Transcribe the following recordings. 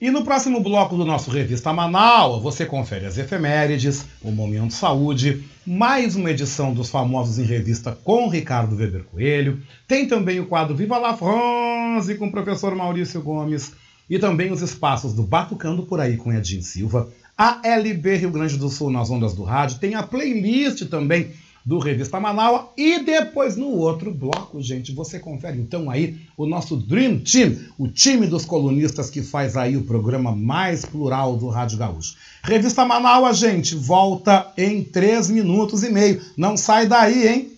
E no próximo bloco do nosso Revista Manaus, você confere as efemérides, o Momento Saúde, mais uma edição dos Famosos em Revista com Ricardo Weber Coelho, tem também o quadro Viva la France com o professor Maurício Gomes. E também os espaços do Batucando por aí com Edinho Silva, a LB Rio Grande do Sul nas ondas do rádio, tem a playlist também do Revista Manaus. E depois, no outro bloco, gente, você confere então aí o nosso Dream Team, o time dos colunistas que faz aí o programa mais plural do Rádio Gaúcho. Revista Manaus, gente, volta em três minutos e meio. Não sai daí, hein?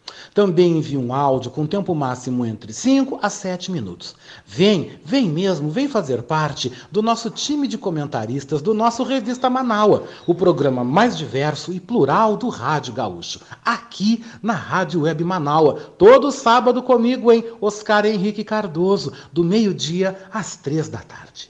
Também envie um áudio com tempo máximo entre 5 a 7 minutos. Vem, vem mesmo, vem fazer parte do nosso time de comentaristas do nosso Revista Manaua, o programa mais diverso e plural do Rádio Gaúcho, aqui na Rádio Web Manaua, todo sábado comigo, hein, Oscar Henrique Cardoso, do meio-dia às três da tarde.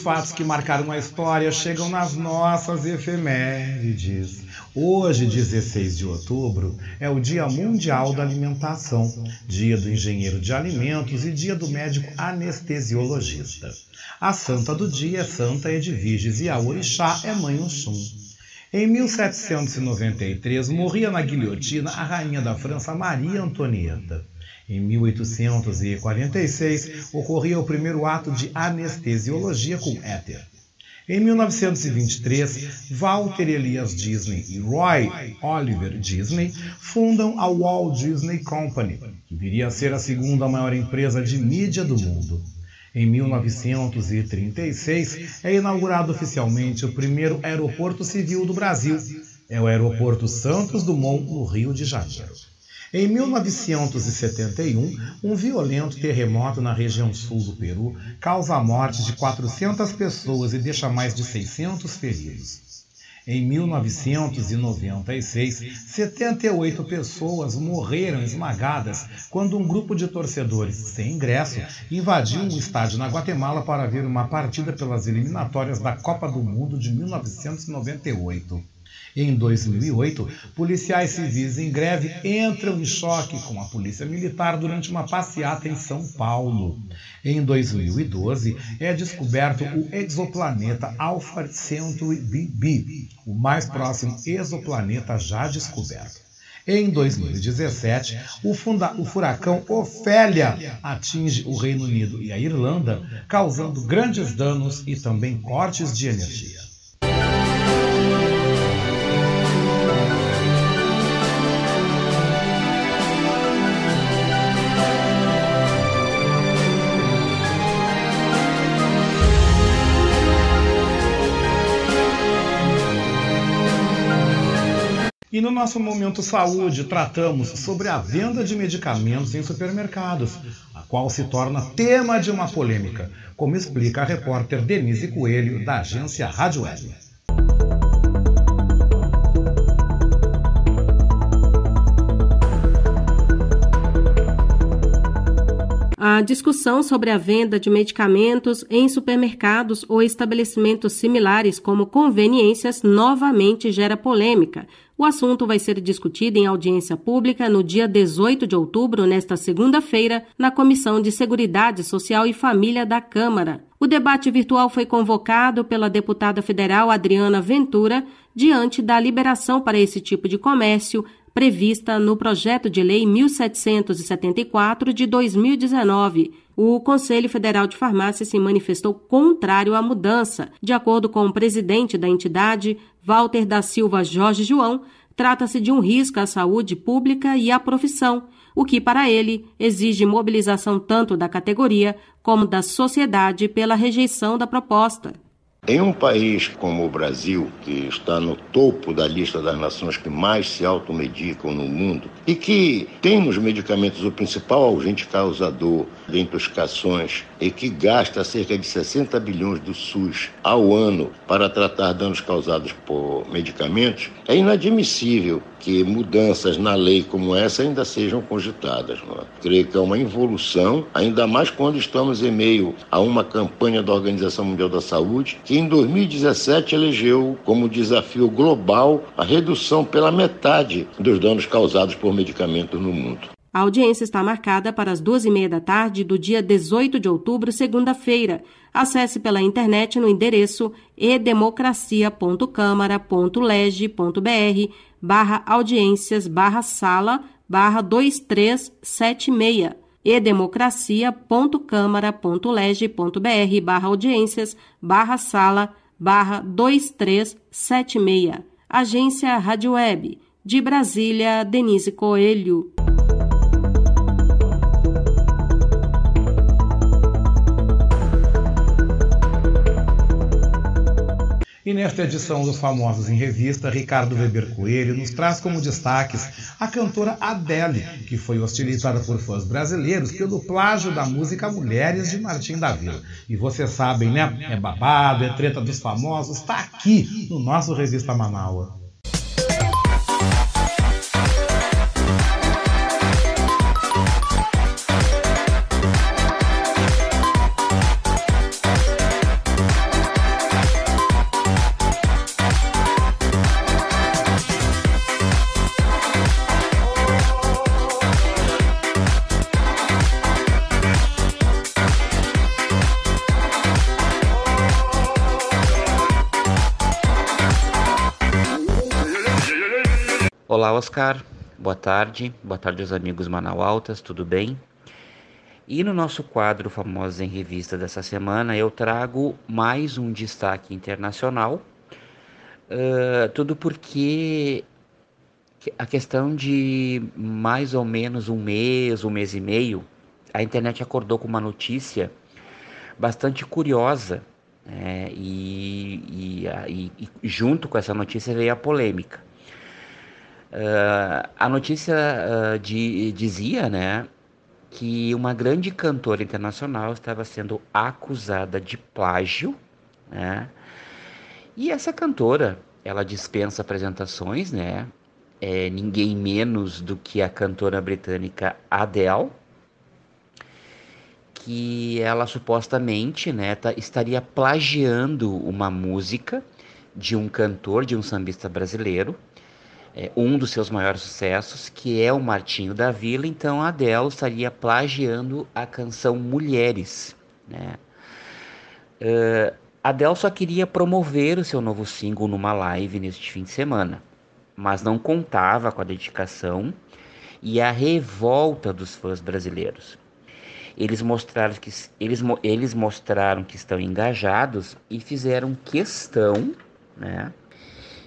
Os fatos que marcaram a história chegam nas nossas efemérides. Hoje, 16 de outubro, é o Dia Mundial da Alimentação, Dia do Engenheiro de Alimentos e Dia do Médico Anestesiologista. A santa do dia é Santa Edviges e a orixá é Mãe Oxum. Em 1793, morria na guilhotina a rainha da França Maria Antonieta. Em 1846, ocorria o primeiro ato de anestesiologia com éter. Em 1923, Walter Elias Disney e Roy Oliver Disney fundam a Walt Disney Company, que viria a ser a segunda maior empresa de mídia do mundo. Em 1936, é inaugurado oficialmente o primeiro aeroporto civil do Brasil. É o Aeroporto Santos Dumont, no Rio de Janeiro. Em 1971, um violento terremoto na região sul do Peru causa a morte de 400 pessoas e deixa mais de 600 feridos. Em 1996, 78 pessoas morreram esmagadas quando um grupo de torcedores sem ingresso invadiu um estádio na Guatemala para ver uma partida pelas eliminatórias da Copa do Mundo de 1998. Em 2008, policiais civis em greve entram em choque com a polícia militar durante uma passeata em São Paulo. Em 2012, é descoberto o exoplaneta Alpha Centauri b, o mais próximo exoplaneta já descoberto. Em 2017, o, funda, o, furacão Ofélia atinge o Reino Unido e a Irlanda, causando grandes danos e também cortes de energia. E no nosso Momento Saúde tratamos sobre a venda de medicamentos em supermercados, a qual se torna tema de uma polêmica, como explica a repórter Denise Coelho, da agência Rádio Web. A discussão sobre a venda de medicamentos em supermercados ou estabelecimentos similares como conveniências novamente gera polêmica. O assunto vai ser discutido em audiência pública no dia 18 de outubro, nesta segunda-feira, na Comissão de Seguridade Social e Família da Câmara. O debate virtual foi convocado pela deputada federal Adriana Ventura diante da liberação para esse tipo de comércio prevista no projeto de lei 1774 de 2019. O Conselho Federal de Farmácia se manifestou contrário à mudança. De acordo com o presidente da entidade, Walter da Silva Jorge João, trata-se de um risco à saúde pública e à profissão, o que, para ele, exige mobilização tanto da categoria como da sociedade pela rejeição da proposta. Em um país como o Brasil, que está no topo da lista das nações que mais se automedicam no mundo e que tem nos medicamentos o principal agente causador de intoxicações e que gasta cerca de 60 bilhões do SUS ao ano para tratar danos causados por medicamentos, é inadmissível que mudanças na lei como essa ainda sejam cogitadas. É? Creio que é uma involução, ainda mais quando estamos em meio a uma campanha da Organização Mundial da Saúde que em 2017 elegeu como desafio global a redução pela metade dos danos causados por medicamentos no mundo. A audiência está marcada para as duas e meia da tarde do dia 18 de outubro, segunda-feira. Acesse pela internet no endereço edemocracia.câmara.leg.br barra audiências barra sala barra 2376 edemocracia.câmara.leg.br barra audiências barra sala barra 2376. Agência Rádio Web. De Brasília, Denise Coelho. E nesta edição dos Famosos em Revista, Ricardo Weber Coelho nos traz como destaques a cantora Adele, que foi hostilizada por fãs brasileiros pelo plágio da música Mulheres de Martim da Vila. E vocês sabem, né? É babado, é treta dos famosos, está aqui no nosso Revista Manaua. Olá, Oscar. Boa tarde. Boa tarde aos amigos Manaualtas, tudo bem? E no nosso quadro Famosos em Revista dessa semana, eu trago mais um destaque internacional. Uh, tudo porque a questão de mais ou menos um mês, um mês e meio, a internet acordou com uma notícia bastante curiosa. Né? E, e, e, junto com essa notícia veio a polêmica. Uh, a notícia uh, de, dizia né, que uma grande cantora internacional estava sendo acusada de plágio, né? E essa cantora, ela dispensa apresentações, né? É ninguém menos do que a cantora britânica Adele, que ela supostamente, né, tá, estaria plagiando uma música de um cantor, de um sambista brasileiro, é, um dos seus maiores sucessos, que é o Martinho da Vila. Então a Adele estaria plagiando a canção Mulheres. Né? Uh, Adele só queria promover o seu novo single numa live neste fim de semana, mas não contava com a dedicação e a revolta dos fãs brasileiros. Eles mostraram que, eles, eles mostraram que estão engajados e fizeram questão né,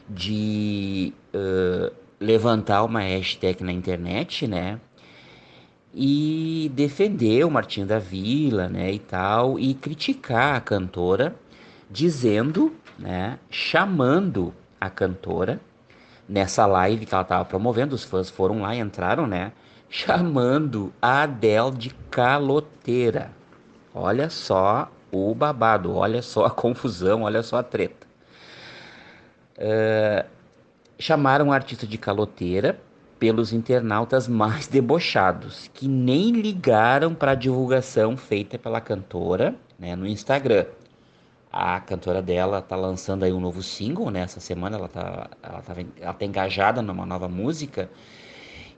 de uh, levantar uma hashtag na internet, né? E defender o Martinho da Vila, né, e tal, e criticar a cantora, dizendo, né, chamando a cantora nessa live que ela estava promovendo, os fãs foram lá e entraram, né, chamando a Adele de caloteira. Olha só o babado, olha só a confusão, olha só a treta. Uh, chamaram a artista de caloteira pelos internautas mais debochados, que nem ligaram para a divulgação feita pela cantora né, no Instagram. A cantora dela está lançando aí um novo single, né? Essa semana ela está ela tá, ela tá engajada numa nova música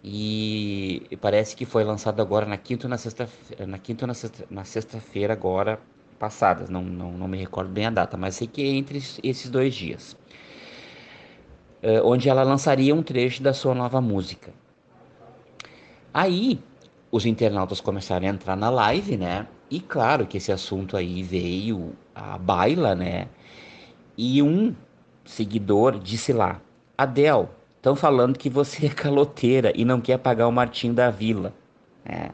e parece que foi lançado agora na quinta na sexta na quinta na sexta, na sexta-feira agora passadas, não, não, não me recordo bem a data, mas sei que é entre esses dois dias. Eh, onde ela lançaria um trecho da sua nova música. Aí os internautas começaram a entrar na live, né? E claro que esse assunto aí veio à baila, né? E um seguidor disse lá: Adel, estão falando que você é caloteira e não quer pagar o Martim da Vila. É.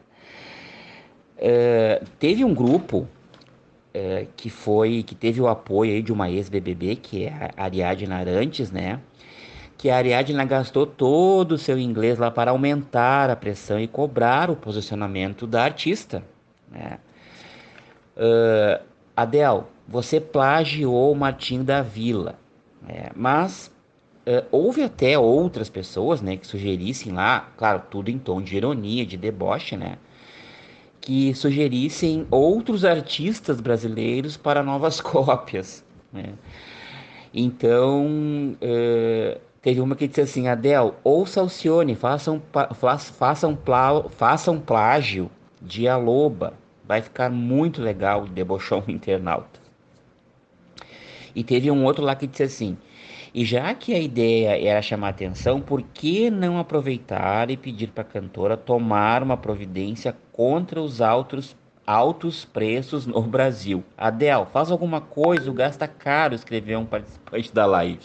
Uh, teve um grupo uh, que foi que teve o apoio aí de uma ex-BBB que é a Ariadne Narantes, né? Que a Ariadna gastou todo o seu inglês lá para aumentar a pressão e cobrar o posicionamento da artista. Né? Uh, Adel, você plagiou o Martinho da Vila, né? mas uh, houve até outras pessoas né, que sugerissem lá, claro, tudo em tom de ironia, de deboche, né? que sugerissem outros artistas brasileiros para novas cópias. Né? Então, uh, Teve uma que disse assim: Adel, ouça Alcione, faça um, faça, um plágio de A Loba. Vai ficar muito legal, debochou internauta. E teve um outro lá que disse assim: e já que a ideia era chamar atenção, por que não aproveitar e pedir para a cantora tomar uma providência contra os altos, altos preços no Brasil? Adel, faz alguma coisa, gasta caro, escreveu um participante da live.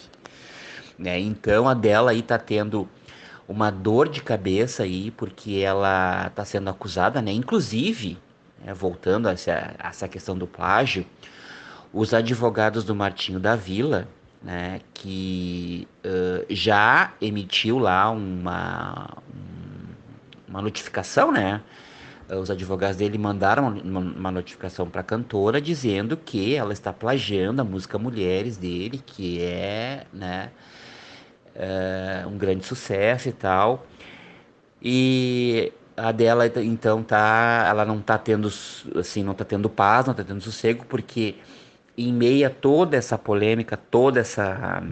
Né? Então a dela aí tá tendo uma dor de cabeça aí, porque ela tá sendo acusada, né? Inclusive, né, voltando a essa, a essa questão do plágio, os advogados do Martinho da Vila, né, que uh, já emitiu lá uma, uma notificação, né? Os advogados dele mandaram uma, notificação para a cantora dizendo que ela está plagiando a música Mulheres dele, que é, né, é, um grande sucesso e tal. E a dela então tá, ela não tá tendo assim, não tá tendo paz, não tá tendo sossego, porque em meio a toda essa polêmica, toda essa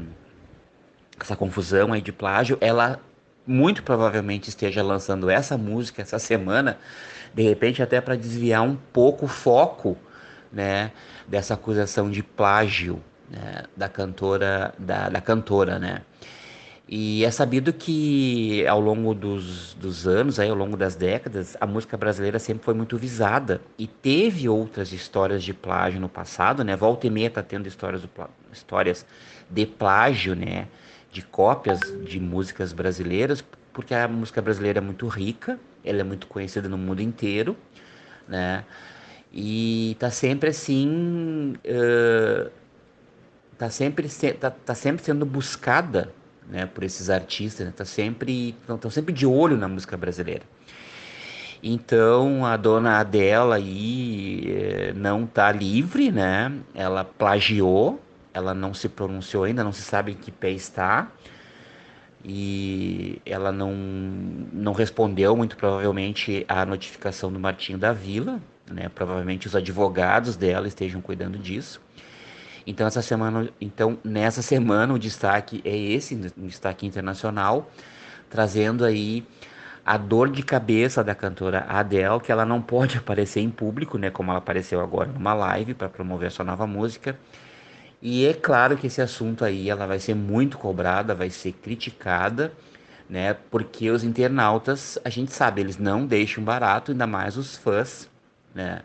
essa confusão aí de plágio, ela muito provavelmente esteja lançando essa música essa semana, de repente até para desviar um pouco o foco, né, dessa acusação de plágio né, da cantora da, da cantora, né? E é sabido que ao longo dos, dos anos, aí, ao longo das décadas, a música brasileira sempre foi muito visada. E teve outras histórias de plágio no passado, né? Volta e meia tá tendo histórias, histórias de plágio, né? De cópias de músicas brasileiras, porque a música brasileira é muito rica, ela é muito conhecida no mundo inteiro, né? E tá sempre assim... Uh, tá sempre, tá, tá sempre sendo buscada né, por esses artistas, né, tá sempre, estão sempre de olho na música brasileira. Então a dona Adela aí eh, não tá livre, né? Ela plagiou, ela não se pronunciou ainda, não se sabe em que pé está. E ela não, não respondeu, muito provavelmente, à notificação do Martinho da Vila, né? Provavelmente os advogados dela estejam cuidando disso. Então essa semana, então nessa semana o destaque é esse, um destaque internacional, trazendo aí a dor de cabeça da cantora Adele, que ela não pode aparecer em público, né, como ela apareceu agora numa live para promover a sua nova música. E é claro que esse assunto aí ela vai ser muito cobrada, vai ser criticada, né? Porque os internautas, a gente sabe, eles não deixam barato, ainda mais os fãs, né?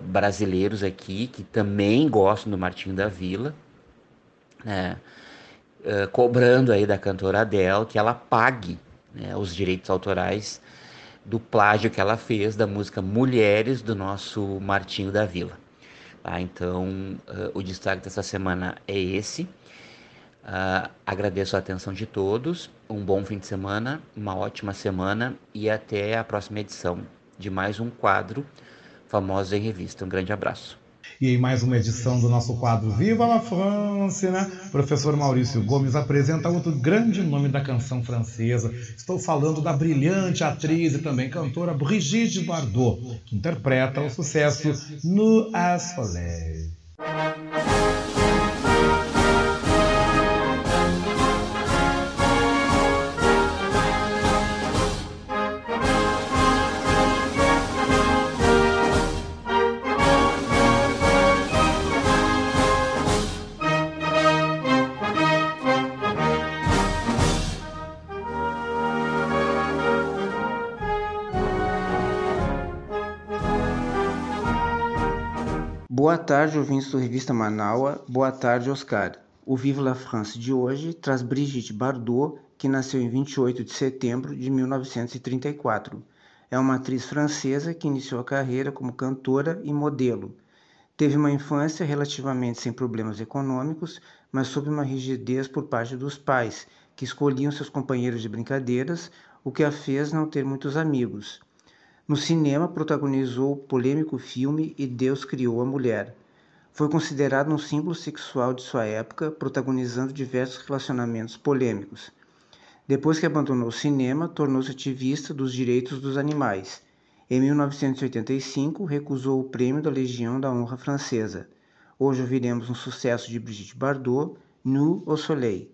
Brasileiros aqui que também gostam do Martinho da Vila, né? Uh, cobrando aí da cantora Adele que ela pague né, os direitos autorais do plágio que ela fez da música Mulheres do nosso Martinho da Vila. Tá? Então, uh, o destaque dessa semana é esse. Uh, agradeço a atenção de todos, um bom fim de semana, uma ótima semana e até a próxima edição de mais um quadro Famosos em Revista. Um grande abraço. E em mais uma edição do nosso quadro Viva la France, né? Professor Maurício Gomes apresenta outro grande nome da canção francesa. Estou falando da brilhante atriz e também cantora Brigitte Bardot, que interpreta o sucesso No Soleil. Tarde, ouvintes do Revista Manaua. Boa tarde, Oscar. O Vive la France de hoje traz Brigitte Bardot, que nasceu em 28 de setembro de 1934. É uma atriz francesa que iniciou a carreira como cantora e modelo. Teve uma infância relativamente sem problemas econômicos, mas sob uma rigidez por parte dos pais, que escolhiam seus companheiros de brincadeiras, o que a fez não ter muitos amigos. No cinema, protagonizou o polêmico filme E Deus Criou a Mulher. Foi considerado um símbolo sexual de sua época, protagonizando diversos relacionamentos polêmicos. Depois que abandonou o cinema, tornou-se ativista dos direitos dos animais. Em 1985, recusou o prêmio da Legião da Honra Francesa. Hoje ouviremos um sucesso de Brigitte Bardot, Nu au Soleil.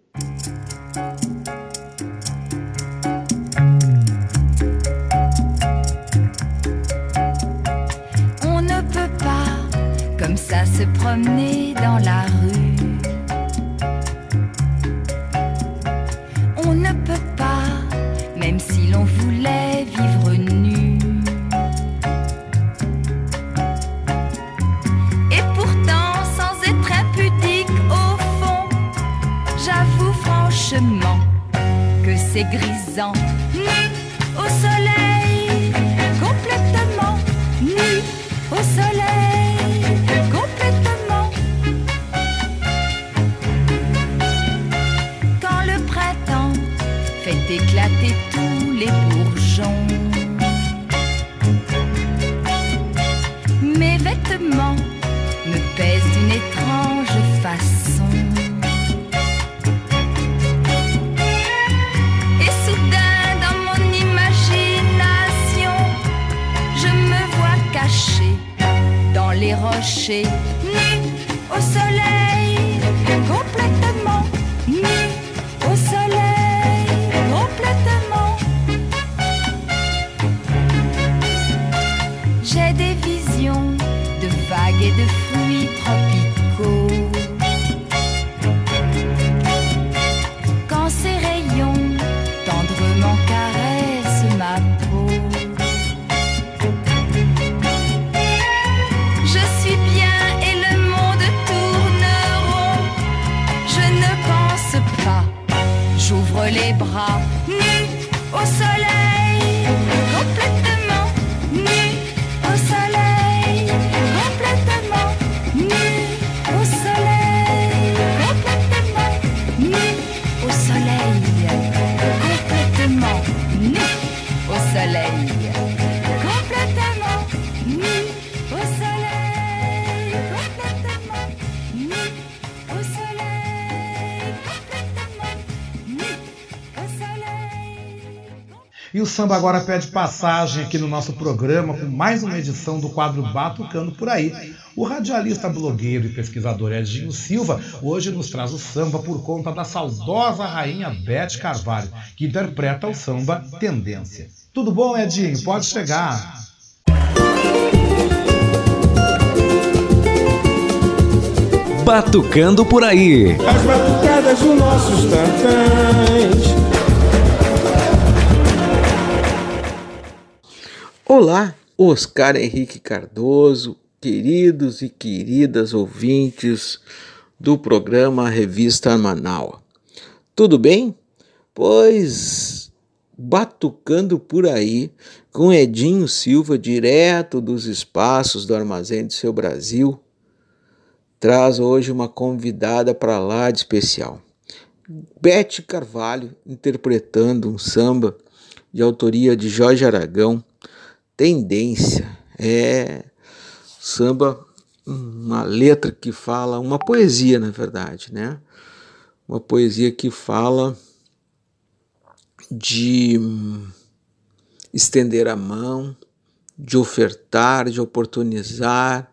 Samba agora pede passagem aqui no nosso programa com mais uma edição do quadro Batucando por aí. O radialista, blogueiro e pesquisador Edinho Silva hoje nos traz o samba por conta da saudosa rainha Beth Carvalho, que interpreta o samba Tendência. Tudo bom, Edinho? Pode chegar. Batucando por aí. As batucadas dos nossos tantãs. Olá, Oscar Henrique Cardoso, queridos e queridas ouvintes do programa Revista Manaus. Tudo bem? Pois batucando por aí com Edinho Silva, direto dos espaços do Armazém do Seu Brasil, traz hoje uma convidada para lá de especial. Bete Carvalho interpretando um samba de autoria de Jorge Aragão, Tendência. É samba, uma letra que fala, uma poesia, na verdade, né? Uma poesia que fala de estender a mão, de ofertar, de oportunizar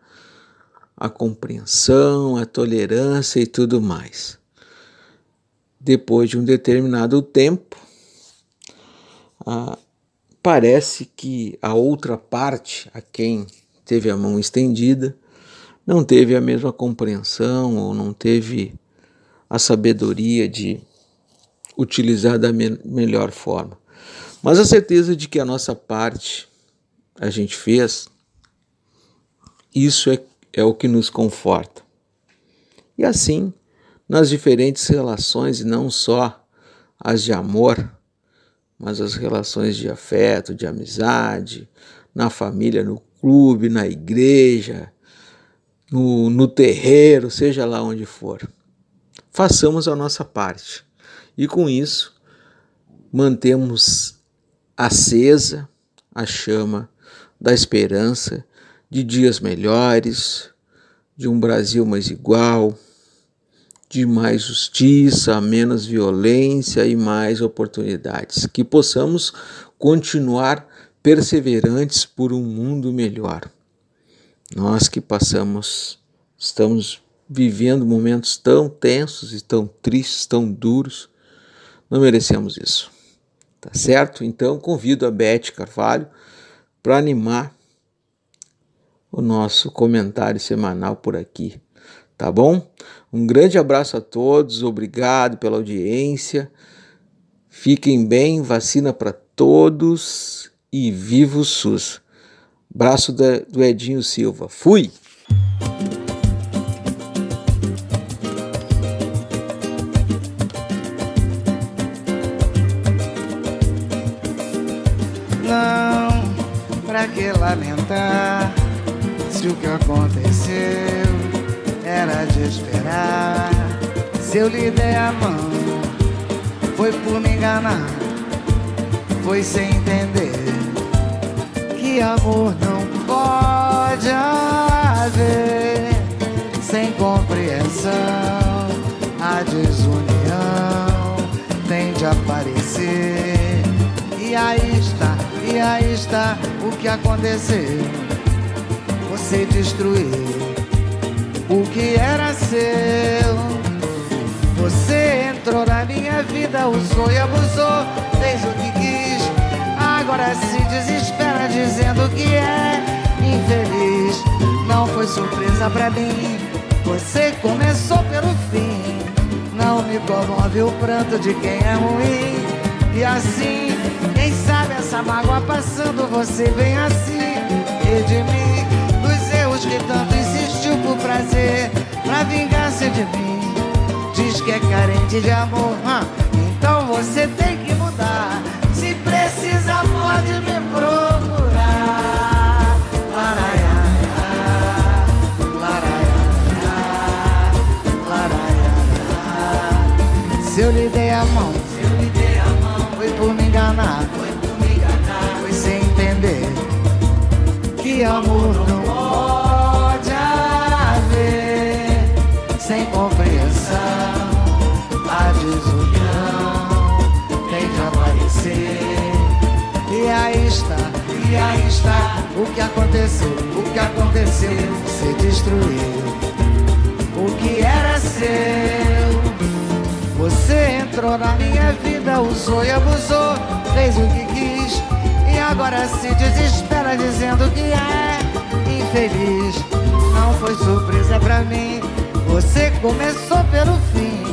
a compreensão, a tolerância e tudo mais. Depois de um determinado tempo, ah, parece que a outra parte, a quem teve a mão estendida, não teve a mesma compreensão ou não teve a sabedoria de utilizar da me melhor forma. Mas a certeza de que a nossa parte a gente fez, isso é, é o que nos conforta. E assim, nas diferentes relações, e não só as de amor, mas as relações de afeto, de amizade, na família, no clube, na igreja, no, no terreiro, seja lá onde for. Façamos a nossa parte e com isso mantemos acesa a chama da esperança de dias melhores, de um Brasil mais igual, de mais justiça, menos violência e mais oportunidades. Que possamos continuar perseverantes por um mundo melhor. Nós que passamos, estamos vivendo momentos tão tensos e tão tristes, tão duros, não merecemos isso. Tá certo? Então convido a Beth Carvalho para animar o nosso comentário semanal por aqui. Tá bom? Um grande abraço a todos, obrigado pela audiência. Fiquem bem, vacina para todos e viva o SUS. Braço do Edinho Silva. Fui! Não, pra que lamentar se o que aconteceu era de esperar? Se eu lhe dei a mão, foi por me enganar, foi sem entender que amor não pode haver sem compreensão. A desunião tem de aparecer. E aí está, e aí está o que aconteceu. Você destruiu o que era seu. Você entrou na minha vida, usou e abusou, fez o que quis. Agora se desespera dizendo que é infeliz. Não foi surpresa pra mim, você começou pelo fim. Não me comove o pranto de quem é ruim. E assim, quem sabe essa mágoa passando, você vem assim que tanto por prazer, pra vingança de mim. Diz que é carente de amor, hã? Então você tem que mudar. Se precisa, pode me procurar. Laraiá. Se eu lhe dei a mão, dei a mão, foi por me enganar, foi por me enganar, foi sem entender que amor não o que aconteceu, o que aconteceu, se destruiu. O que era seu, você entrou na minha vida, usou e abusou, fez o que quis. E agora se desespera dizendo que é infeliz. Não foi surpresa pra mim, você começou pelo fim.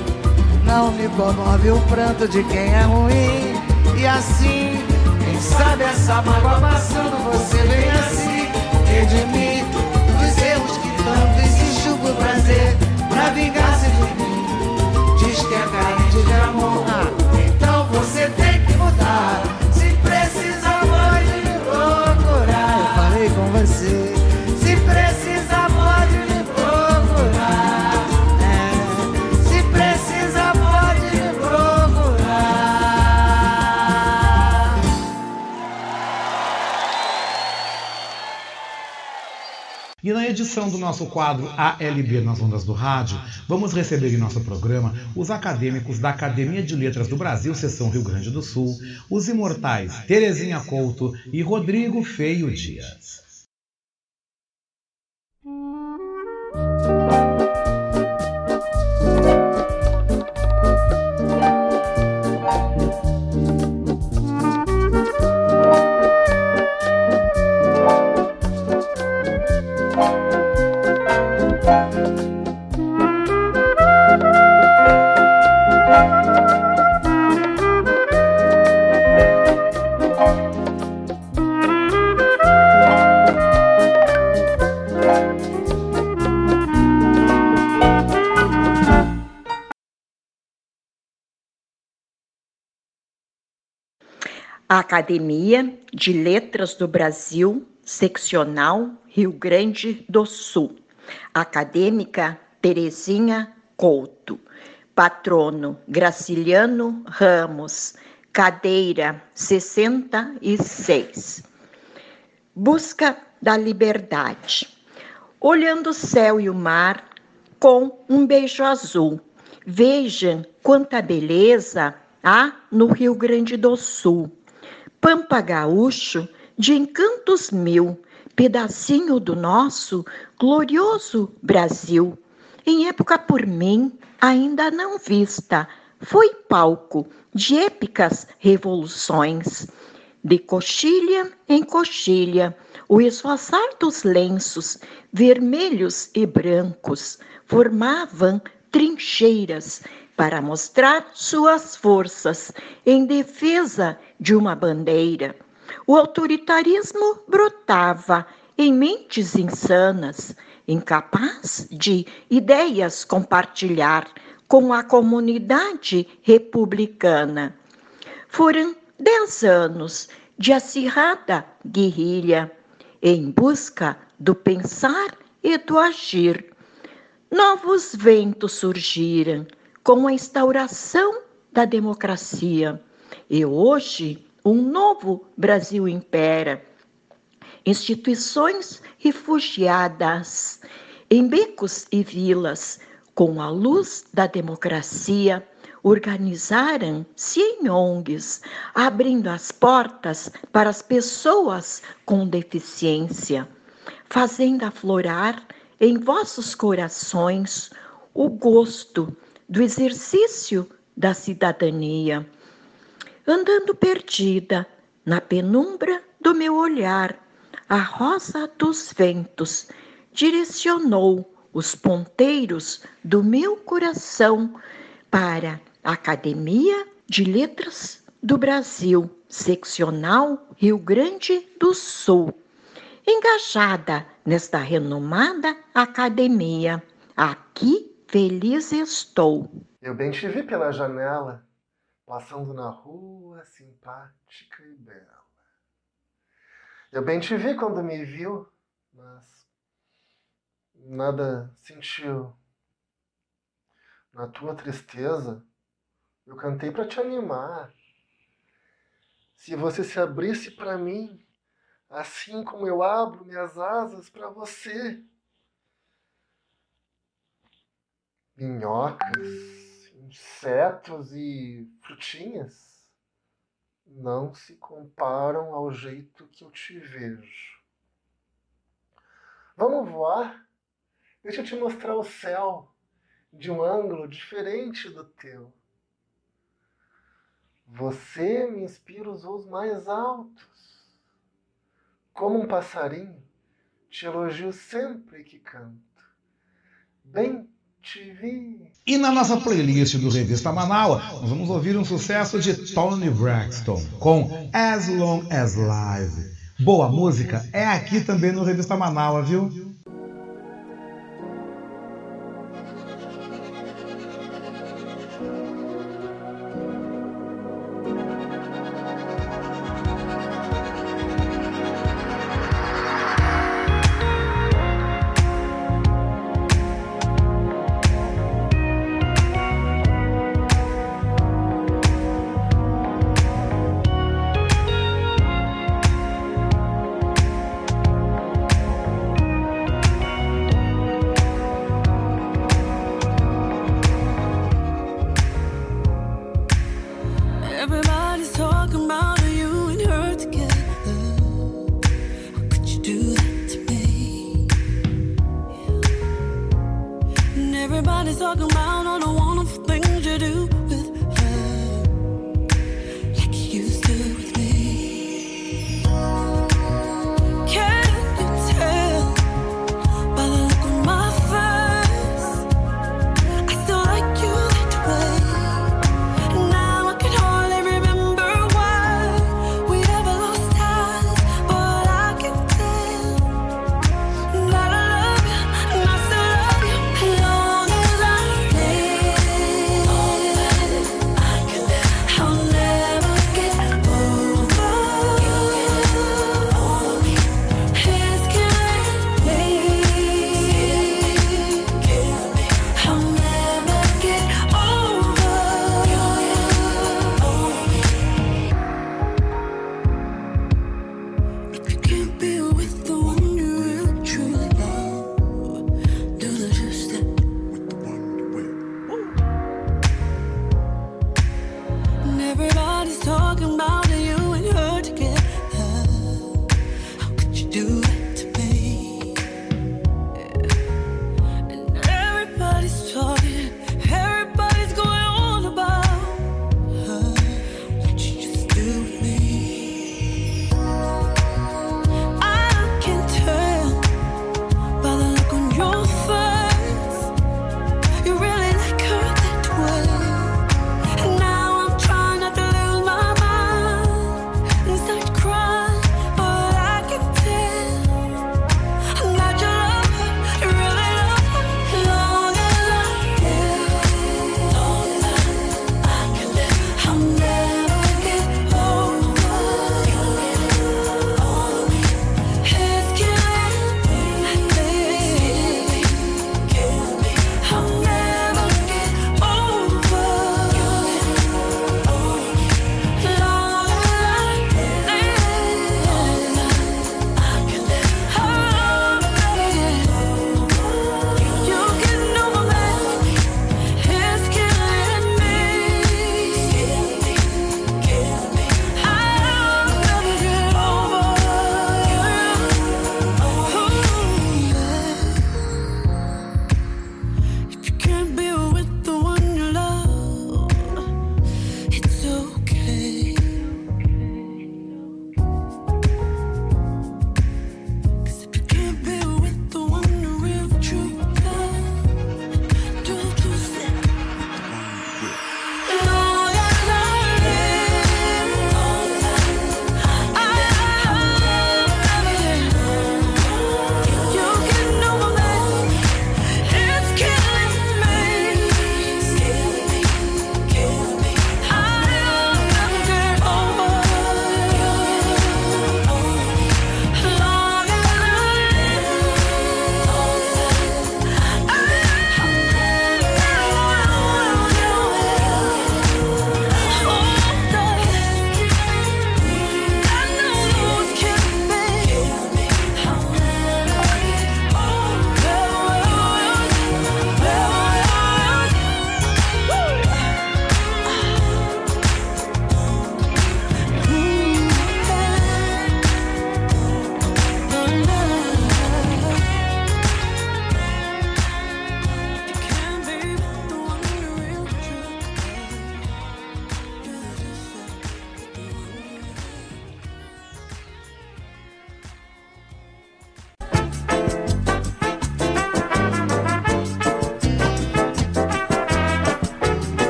Não me comove o pranto de quem é ruim. E assim, sabe essa mágoa passando, você vem assim, redimir dos erros que tanto existe o prazer pra vingar-se de mim. Diz que é carente de amor. Edição do nosso quadro ALB nas ondas do rádio, vamos receber em nosso programa os acadêmicos da Academia de Letras do Brasil, seção Rio Grande do Sul, os imortais Terezinha Couto e Rodrigo Feio Dias. Academia de Letras do Brasil, seccional Rio Grande do Sul. Acadêmica Terezinha Couto. Patrono Graciliano Ramos. Cadeira 66. Busca da liberdade. Olhando o céu e o mar com um beijo azul. Vejam quanta beleza há no Rio Grande do Sul. Pampa Gaúcho, de encantos mil, pedacinho do nosso glorioso Brasil. Em época por mim ainda não vista, foi palco de épicas revoluções. De coxilha em coxilha, o esvoaçar dos lenços, vermelhos e brancos, formavam trincheiras para mostrar suas forças em defesa de uma bandeira. O autoritarismo brotava em mentes insanas, incapaz de ideias compartilhar com a comunidade republicana. Foram dez anos de acirrada guerrilha em busca do pensar e do agir. Novos ventos surgiram com a instauração da democracia. E hoje, um novo Brasil impera. Instituições refugiadas em becos e vilas, com a luz da democracia, organizaram-se em ONGs, abrindo as portas para as pessoas com deficiência, fazendo aflorar em vossos corações o gosto do exercício da cidadania. Andando perdida na penumbra do meu olhar, a rosa dos ventos direcionou os ponteiros do meu coração para a Academia de Letras do Brasil, seccional Rio Grande do Sul. Engajada nesta renomada academia, aqui feliz estou. Eu bem te vi pela janela, passando na rua, simpática e bela. Eu bem te vi quando me viu, mas nada sentiu. Na tua tristeza, eu cantei para te animar. Se você se abrisse para mim, assim como eu abro minhas asas para você. Minhocas, insetos e frutinhas não se comparam ao jeito que eu te vejo. Vamos voar? Deixa eu te mostrar o céu de um ângulo diferente do teu. Você me inspira os voos mais altos. Como um passarinho, te elogio sempre que canto. Bem. E na nossa playlist do Revista Manaus, nós vamos ouvir um sucesso de Tony Braxton com As Long as Live. Boa música é aqui também no Revista Manaus, viu?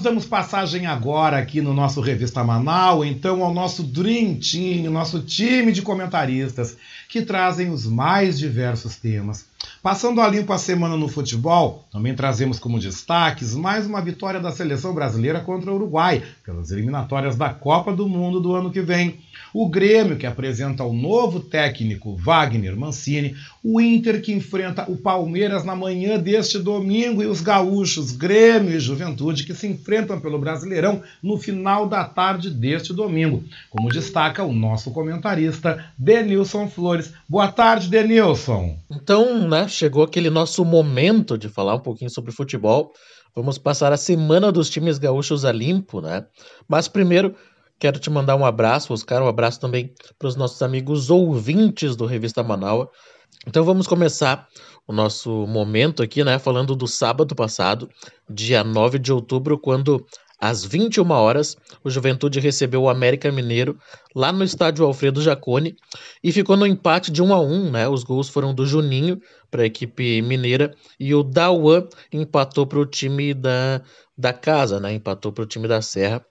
Nós damos passagem agora aqui no nosso Revista Manaus, então ao nosso Dream Team, nosso time de comentaristas que trazem os mais diversos temas. Passando a limpo a semana no futebol, também trazemos como destaques mais uma vitória da seleção brasileira contra o Uruguai, pelas eliminatórias da Copa do Mundo do ano que vem. O Grêmio, que apresenta o novo técnico Wagner Mancini, o Inter, que enfrenta o Palmeiras na manhã deste domingo, e os gaúchos Grêmio e Juventude, que se enfrentam pelo Brasileirão no final da tarde deste domingo. Como destaca o nosso comentarista Denilson Flores. Boa tarde, Denilson. Então, né, chegou aquele nosso momento de falar um pouquinho sobre futebol. Vamos passar a semana dos times gaúchos a limpo, né? Mas primeiro Quero te mandar um abraço, Oscar, um abraço também para os nossos amigos ouvintes do Revista Manaus. Então vamos começar o nosso momento aqui, né, falando do sábado passado, dia 9 de outubro, quando às 21 horas o Juventude recebeu o América Mineiro lá no estádio Alfredo Jaconi e ficou no empate de 1 a 1, né? Os gols foram do Juninho para a equipe mineira e o Dauan empatou para o time da, da casa, né? Empatou para o time da Serra.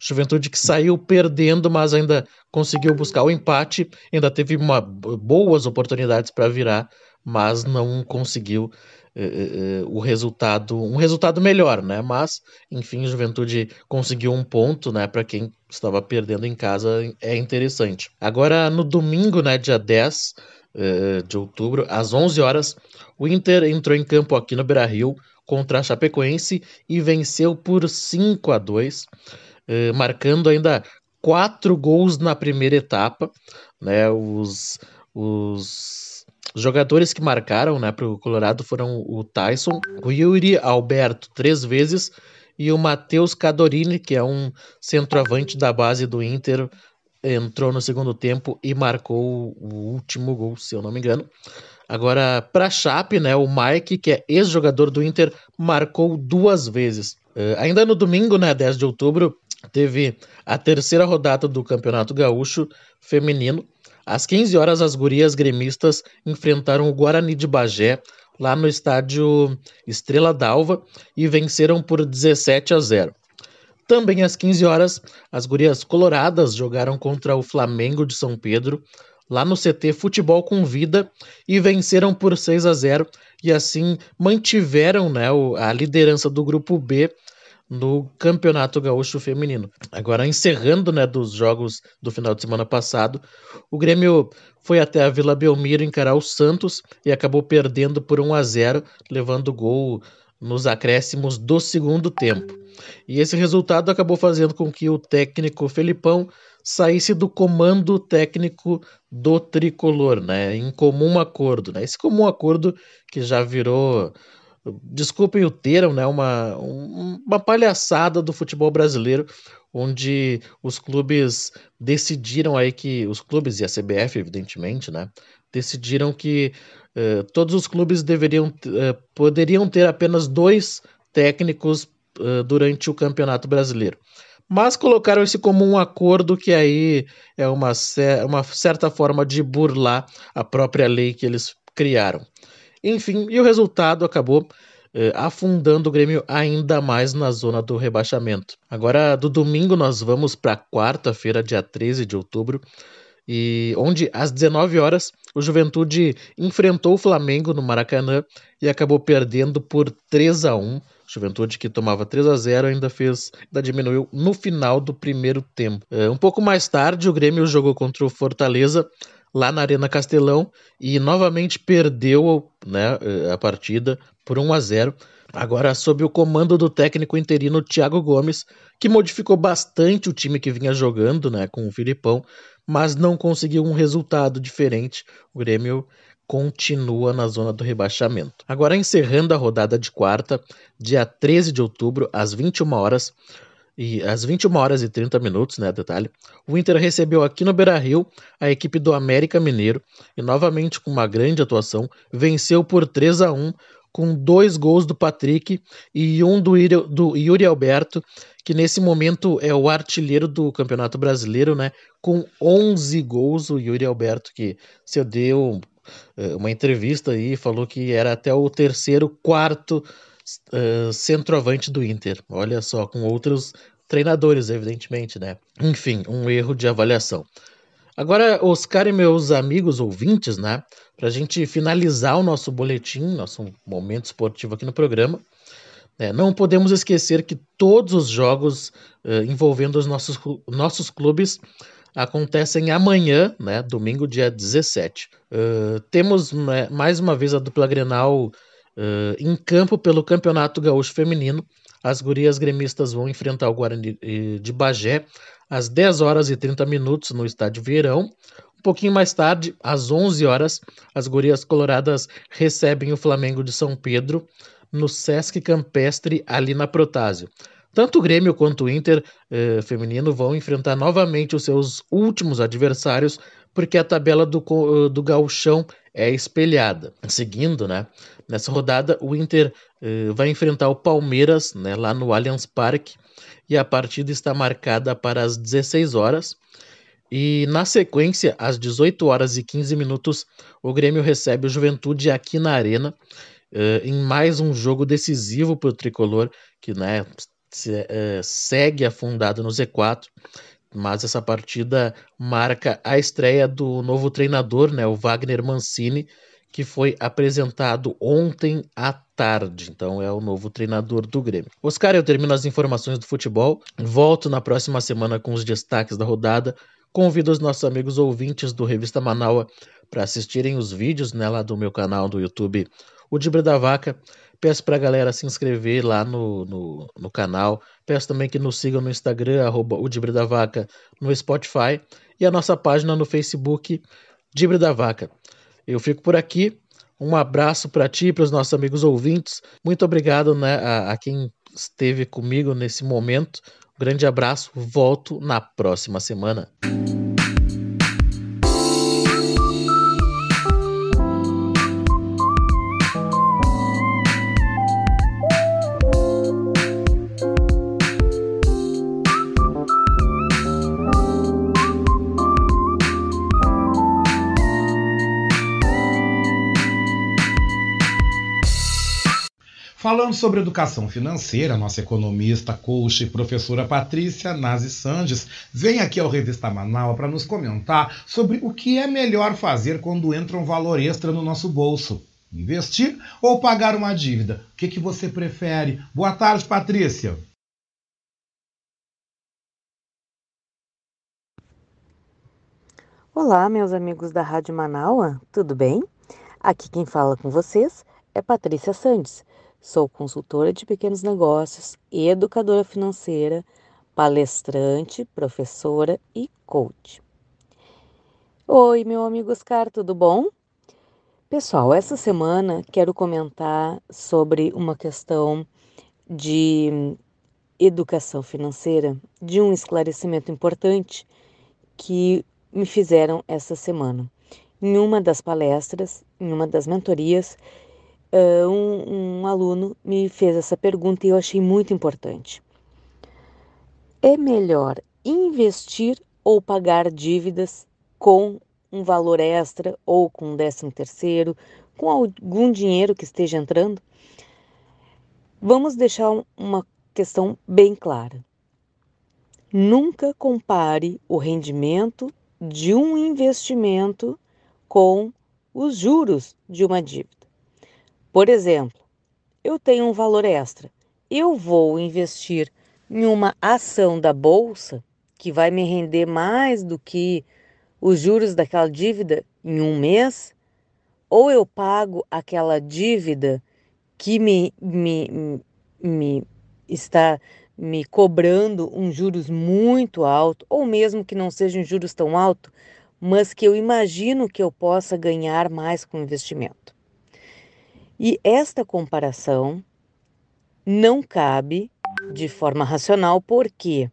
Juventude que saiu perdendo, mas ainda conseguiu buscar o empate, ainda teve uma, boas oportunidades para virar, mas não conseguiu eh, eh, eh, o resultado, um resultado melhor, né? Mas, enfim, Juventude conseguiu um ponto, né? Para quem estava perdendo em casa, é interessante. Agora, no domingo, né, dia 10 eh, de outubro, às 11 horas, o Inter entrou em campo aqui no Beira-Rio contra a Chapecoense e venceu por 5 a 2. Eh, marcando ainda quatro gols na primeira etapa. Né? Os, os jogadores que marcaram né, para o Colorado foram o Tyson, o Yuri Alberto três vezes e o Matheus Cadorini, que é um centroavante da base do Inter, entrou no segundo tempo e marcou o último gol, se eu não me engano. Agora, para Chape, né, o Mike, que é ex-jogador do Inter, marcou duas vezes. Uh, ainda no domingo, né, 10 de outubro, teve a terceira rodada do Campeonato Gaúcho Feminino. Às 15 horas, as gurias gremistas enfrentaram o Guarani de Bagé lá no estádio Estrela d'Alva e venceram por 17 a 0. Também às 15 horas, as gurias coloradas jogaram contra o Flamengo de São Pedro lá no CT Futebol com Vida e venceram por 6 a 0 e assim mantiveram né, a liderança do grupo B no Campeonato Gaúcho Feminino. Agora, encerrando né, dos jogos do final de semana passado, o Grêmio foi até a Vila Belmiro encarar o Santos e acabou perdendo por 1 a 0, levando gol nos acréscimos do segundo tempo. E esse resultado acabou fazendo com que o técnico Felipão saísse do comando técnico do tricolor, né? Em comum acordo, né? Esse comum acordo que já virou desculpem o termo, né, uma, uma palhaçada do futebol brasileiro, onde os clubes decidiram aí que, os clubes e a CBF, evidentemente, né, decidiram que uh, todos os clubes deveriam, uh, poderiam ter apenas dois técnicos uh, durante o Campeonato Brasileiro. Mas colocaram isso como um acordo que aí é uma, uma certa forma de burlar a própria lei que eles criaram. Enfim, e o resultado acabou eh, afundando o Grêmio ainda mais na zona do rebaixamento. Agora, do domingo, nós vamos para quarta-feira, dia 13 de outubro, e onde às 19 horas o Juventude enfrentou o Flamengo no Maracanã e acabou perdendo por 3 a 1 Juventude que tomava 3 a 0 ainda fez, ainda diminuiu no final do primeiro tempo. É, um pouco mais tarde, o Grêmio jogou contra o Fortaleza lá na Arena Castelão e novamente perdeu né, é, a partida por 1 a 0 agora sob o comando do técnico interino Thiago Gomes, que modificou bastante o time que vinha jogando né, com o Filipão, mas não conseguiu um resultado diferente. O Grêmio continua na zona do rebaixamento. Agora encerrando a rodada de quarta, dia 13 de outubro, às 21 horas, e às 21 horas e 30 minutos, né, detalhe, o Inter recebeu aqui no Beira-Rio a equipe do América Mineiro e novamente com uma grande atuação, venceu por 3 a 1 com dois gols do Patrick e um do, do Yuri Alberto, que nesse momento é o artilheiro do Campeonato Brasileiro, né? Com 11 gols, o Yuri Alberto, que se deu eh, uma entrevista aí, falou que era até o terceiro, quarto uh, centroavante do Inter. Olha só, com outros treinadores, evidentemente, né? Enfim, um erro de avaliação. Agora, Oscar e meus amigos ouvintes, né? Para a gente finalizar o nosso boletim, nosso momento esportivo aqui no programa, né, não podemos esquecer que todos os jogos uh, envolvendo os nossos, nossos clubes acontecem amanhã, né, domingo, dia 17. Uh, temos né, mais uma vez a dupla Grenal uh, em campo pelo Campeonato Gaúcho Feminino. As gurias gremistas vão enfrentar o Guarani de Bagé às 10 horas e 30 minutos no estádio Vieirão. Um pouquinho mais tarde, às 11 horas, as gurias coloradas recebem o Flamengo de São Pedro no Sesc Campestre, ali na Protásio. Tanto o Grêmio quanto o Inter eh, feminino vão enfrentar novamente os seus últimos adversários, porque a tabela do, do gauchão é espelhada. Seguindo, né? Nessa rodada, o Inter eh, vai enfrentar o Palmeiras, né, lá no Allianz Parque, e a partida está marcada para as 16 horas. E na sequência, às 18 horas e 15 minutos, o Grêmio recebe o Juventude aqui na Arena, uh, em mais um jogo decisivo para o tricolor, que né, se, uh, segue afundado no Z4. Mas essa partida marca a estreia do novo treinador, né, o Wagner Mancini, que foi apresentado ontem à tarde. Então é o novo treinador do Grêmio. Oscar, eu termino as informações do futebol. Volto na próxima semana com os destaques da rodada. Convido os nossos amigos ouvintes do Revista Manaua para assistirem os vídeos né, lá do meu canal do YouTube, o Dibre da Vaca. Peço para a galera se inscrever lá no, no, no, canal. Peço também que nos sigam no Instagram, arroba o Dibre da Vaca, no Spotify e a nossa página no Facebook, Dibre da Vaca. Eu fico por aqui. Um abraço para ti para os nossos amigos ouvintes. Muito obrigado né, a, a quem esteve comigo nesse momento. Grande abraço. Volto na próxima semana. Falando sobre educação financeira, nossa economista, coach e professora Patrícia Nazi Sandes vem aqui ao Revista Manaus para nos comentar sobre o que é melhor fazer quando entra um valor extra no nosso bolso. Investir ou pagar uma dívida? O que, que você prefere? Boa tarde, Patrícia. Olá, meus amigos da Rádio Manaua, tudo bem? Aqui quem fala com vocês é Patrícia Sandes Sou consultora de pequenos negócios, educadora financeira, palestrante, professora e coach. Oi, meu amigo Oscar, tudo bom? Pessoal, essa semana quero comentar sobre uma questão de educação financeira, de um esclarecimento importante que me fizeram essa semana. Em uma das palestras, em uma das mentorias, uh, um, um aluno me fez essa pergunta e eu achei muito importante. É melhor investir ou pagar dívidas com um valor extra ou com um décimo terceiro, com algum dinheiro que esteja entrando? Vamos deixar uma questão bem clara. Nunca compare o rendimento de um investimento com os juros de uma dívida. Por exemplo, eu tenho um valor extra eu vou investir em uma ação da bolsa que vai me render mais do que os juros daquela dívida em um mês, ou eu pago aquela dívida que me, me, me está me cobrando um juros muito alto, ou mesmo que não sejam juros tão alto, mas que eu imagino que eu possa ganhar mais com o investimento. E esta comparação não cabe de forma racional, porque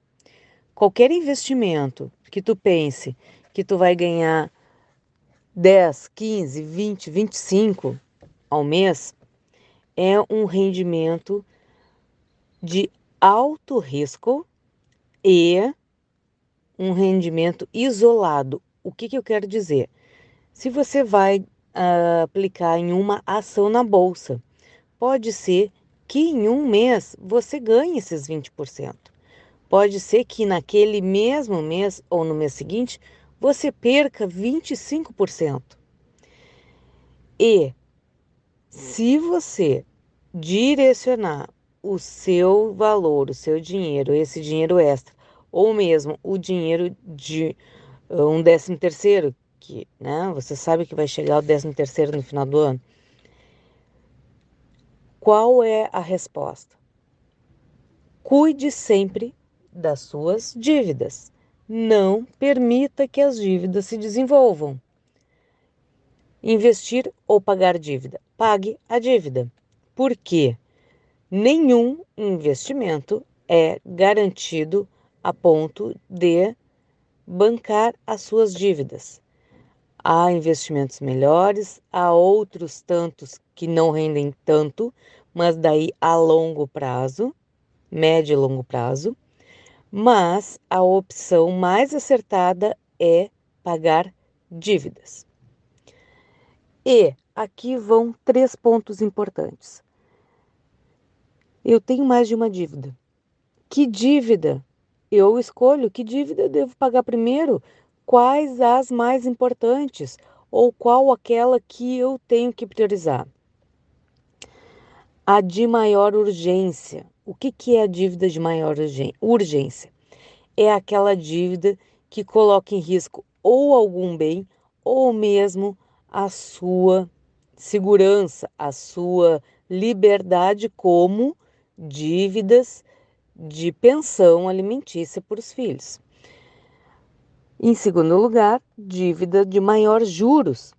qualquer investimento que tu pense que tu vai ganhar 10, 15, 20, 25 ao mês é um rendimento de alto risco e um rendimento isolado. O que, que eu quero dizer? Se você vai aplicar em uma ação na bolsa, pode ser que em um mês você ganhe esses 20%. Pode ser que naquele mesmo mês ou no mês seguinte você perca 25%. E se você direcionar o seu valor, o seu dinheiro, esse dinheiro extra, ou mesmo o dinheiro de uh, um décimo terceiro, que né, você sabe que vai chegar o décimo terceiro no final do ano. Qual é a resposta? Cuide sempre das suas dívidas. Não permita que as dívidas se desenvolvam. Investir ou pagar dívida? Pague a dívida. Por quê? nenhum investimento é garantido a ponto de bancar as suas dívidas. Há investimentos melhores, há outros tantos que não rendem tanto, mas daí a longo prazo, médio e longo prazo. Mas a opção mais acertada é pagar dívidas. E aqui vão três pontos importantes. Eu tenho mais de uma dívida. Que dívida? Eu escolho que dívida eu devo pagar primeiro, quais as mais importantes ou qual aquela que eu tenho que priorizar. A de maior urgência. O que, que é a dívida de maior urgência? É aquela dívida que coloca em risco ou algum bem ou mesmo a sua segurança, a sua liberdade como dívidas de pensão alimentícia para os filhos. Em segundo lugar, dívida de maior juros.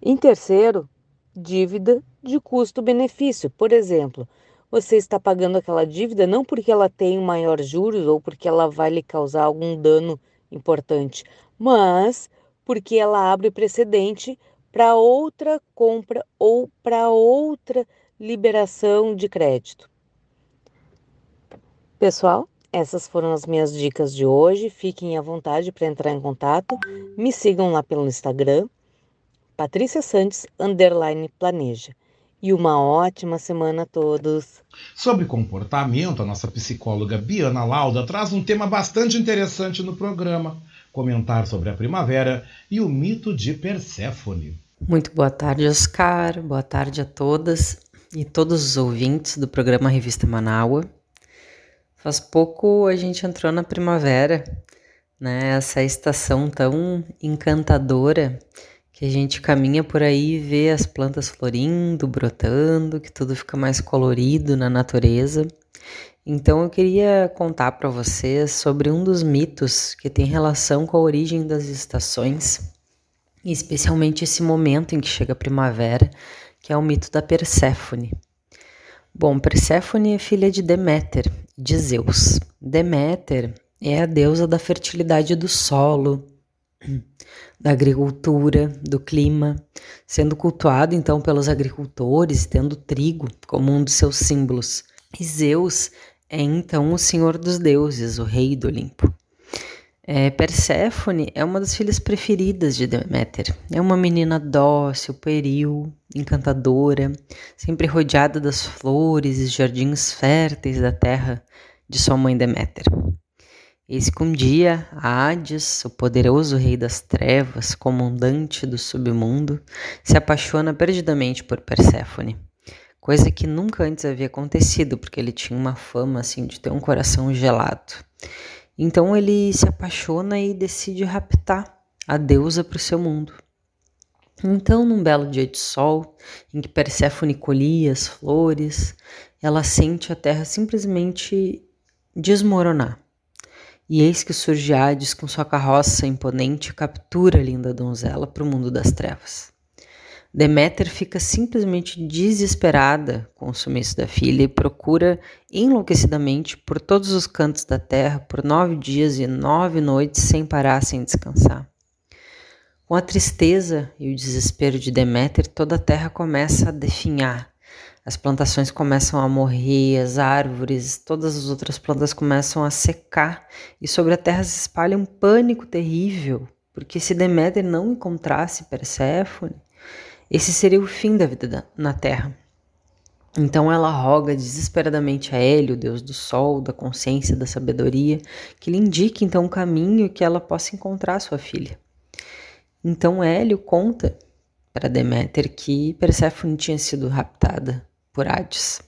Em terceiro, dívida de custo-benefício. Por exemplo, você está pagando aquela dívida não porque ela tem maior juros ou porque ela vai lhe causar algum dano importante, mas porque ela abre precedente para outra compra ou para outra liberação de crédito. Pessoal, essas foram as minhas dicas de hoje. Fiquem à vontade para entrar em contato. Me sigam lá pelo Instagram, Patrícia Santos, underline planeja. E uma ótima semana a todos. Sobre comportamento, a nossa psicóloga Biana Lauda traz um tema bastante interessante no programa. Comentar sobre a primavera e o mito de Perséfone. Muito boa tarde, Oscar. Boa tarde a todas e todos os ouvintes do programa Revista Manaua. Faz pouco a gente entrou na primavera, né? Essa estação tão encantadora que a gente caminha por aí e vê as plantas florindo, brotando, que tudo fica mais colorido na natureza. Então eu queria contar para vocês sobre um dos mitos que tem relação com a origem das estações, especialmente esse momento em que chega a primavera que é o mito da Perséfone. Bom, Perséfone é filha de Deméter, de Zeus. Deméter é a deusa da fertilidade do solo, da agricultura, do clima, sendo cultuado então pelos agricultores, tendo trigo como um dos seus símbolos. E Zeus é então o senhor dos deuses, o rei do Olimpo. É, Perséfone é uma das filhas preferidas de Deméter. É uma menina dócil, pueril, encantadora, sempre rodeada das flores e jardins férteis da terra de sua mãe Deméter. Eis que um dia Hades, o poderoso rei das trevas, comandante do submundo, se apaixona perdidamente por Perséfone. coisa que nunca antes havia acontecido, porque ele tinha uma fama assim de ter um coração gelado. Então ele se apaixona e decide raptar a deusa para o seu mundo. Então, num belo dia de sol, em que Perséfone colhia as flores, ela sente a terra simplesmente desmoronar. E eis que surge Hades com sua carroça imponente e captura a linda donzela para o mundo das trevas. Deméter fica simplesmente desesperada com o sumiço da filha e procura enlouquecidamente por todos os cantos da terra por nove dias e nove noites sem parar, sem descansar. Com a tristeza e o desespero de Deméter, toda a terra começa a definhar, as plantações começam a morrer, as árvores, todas as outras plantas começam a secar e sobre a terra se espalha um pânico terrível, porque se Deméter não encontrasse Perséfone, esse seria o fim da vida na terra. Então ela roga desesperadamente a Hélio, deus do sol, da consciência, da sabedoria, que lhe indique então o caminho que ela possa encontrar sua filha. Então Hélio conta para Deméter que Perséfone tinha sido raptada por Hades.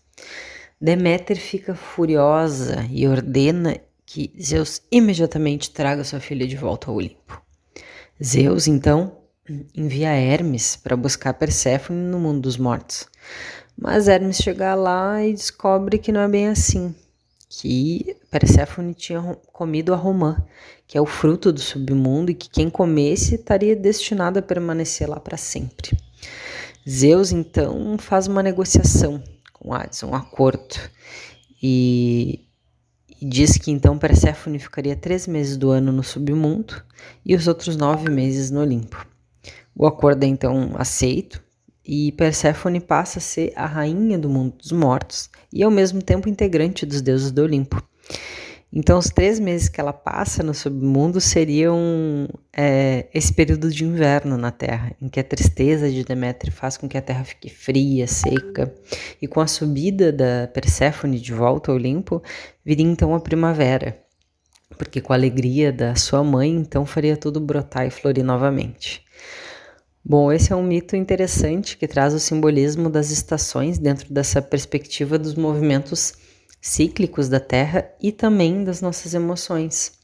Deméter fica furiosa e ordena que Zeus imediatamente traga sua filha de volta ao Olimpo. Zeus, então, envia Hermes para buscar Perséfone no mundo dos mortos. Mas Hermes chega lá e descobre que não é bem assim, que Perséfone tinha comido a romã, que é o fruto do submundo e que quem comesse estaria destinado a permanecer lá para sempre. Zeus então faz uma negociação com Hades, um acordo, e, e diz que então Perséfone ficaria três meses do ano no submundo e os outros nove meses no Olimpo. O acordo é então aceito e Perséfone passa a ser a rainha do mundo dos mortos e ao mesmo tempo integrante dos deuses do Olimpo. Então, os três meses que ela passa no submundo seriam é, esse período de inverno na Terra, em que a tristeza de Deméter faz com que a Terra fique fria, seca, e com a subida da Perséfone de volta ao Olimpo, viria então a primavera, porque com a alegria da sua mãe, então faria tudo brotar e florir novamente. Bom, esse é um mito interessante que traz o simbolismo das estações dentro dessa perspectiva dos movimentos cíclicos da Terra e também das nossas emoções.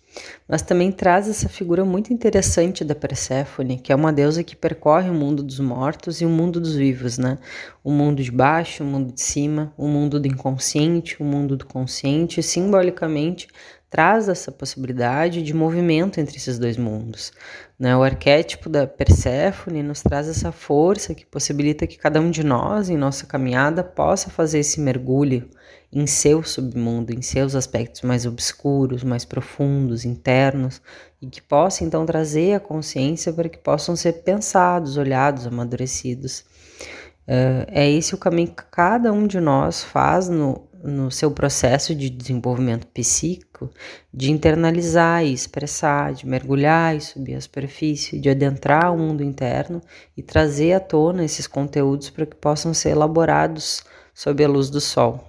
Mas também traz essa figura muito interessante da Perséfone, que é uma deusa que percorre o mundo dos mortos e o mundo dos vivos, né? O mundo de baixo, o mundo de cima, o mundo do inconsciente, o mundo do consciente, simbolicamente traz essa possibilidade de movimento entre esses dois mundos. Né? O arquétipo da Perséfone nos traz essa força que possibilita que cada um de nós, em nossa caminhada, possa fazer esse mergulho em seu submundo, em seus aspectos mais obscuros, mais profundos, internos, e que possa então trazer a consciência para que possam ser pensados, olhados, amadurecidos. Uh, é esse o caminho que cada um de nós faz no, no seu processo de desenvolvimento psíquico, de internalizar e expressar, de mergulhar e subir a superfície, de adentrar o mundo interno e trazer à tona esses conteúdos para que possam ser elaborados sob a luz do sol.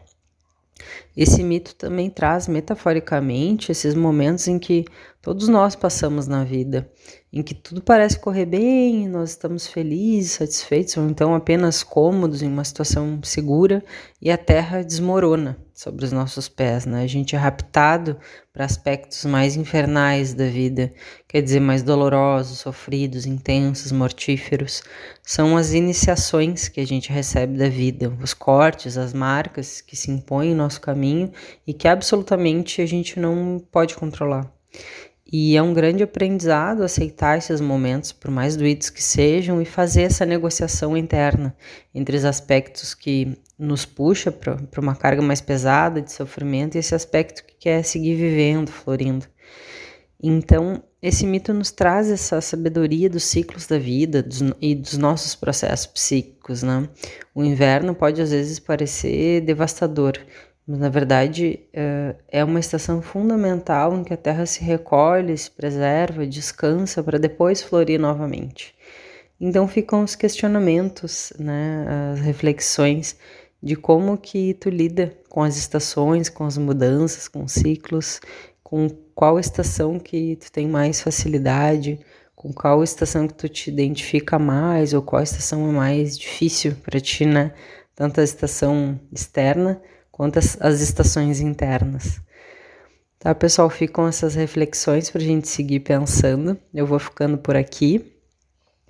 Esse mito também traz metaforicamente esses momentos em que todos nós passamos na vida, em que tudo parece correr bem, nós estamos felizes, satisfeitos ou então apenas cômodos em uma situação segura e a terra desmorona sobre os nossos pés, né? A gente é raptado para aspectos mais infernais da vida, quer dizer, mais dolorosos, sofridos, intensos, mortíferos. São as iniciações que a gente recebe da vida, os cortes, as marcas que se impõem em nosso caminho e que absolutamente a gente não pode controlar. E é um grande aprendizado aceitar esses momentos, por mais doídos que sejam, e fazer essa negociação interna entre os aspectos que nos puxa para uma carga mais pesada de sofrimento e esse aspecto que quer seguir vivendo, florindo. Então, esse mito nos traz essa sabedoria dos ciclos da vida dos, e dos nossos processos psíquicos, né? O inverno pode às vezes parecer devastador, mas na verdade eh, é uma estação fundamental em que a Terra se recolhe, se preserva, descansa para depois florir novamente. Então ficam os questionamentos, né, as reflexões de como que tu lida com as estações, com as mudanças, com os ciclos, com qual estação que tu tem mais facilidade, com qual estação que tu te identifica mais ou qual estação é mais difícil para ti, né, tanto a estação externa quanto as, as estações internas. Tá, pessoal, ficam essas reflexões para a gente seguir pensando. Eu vou ficando por aqui.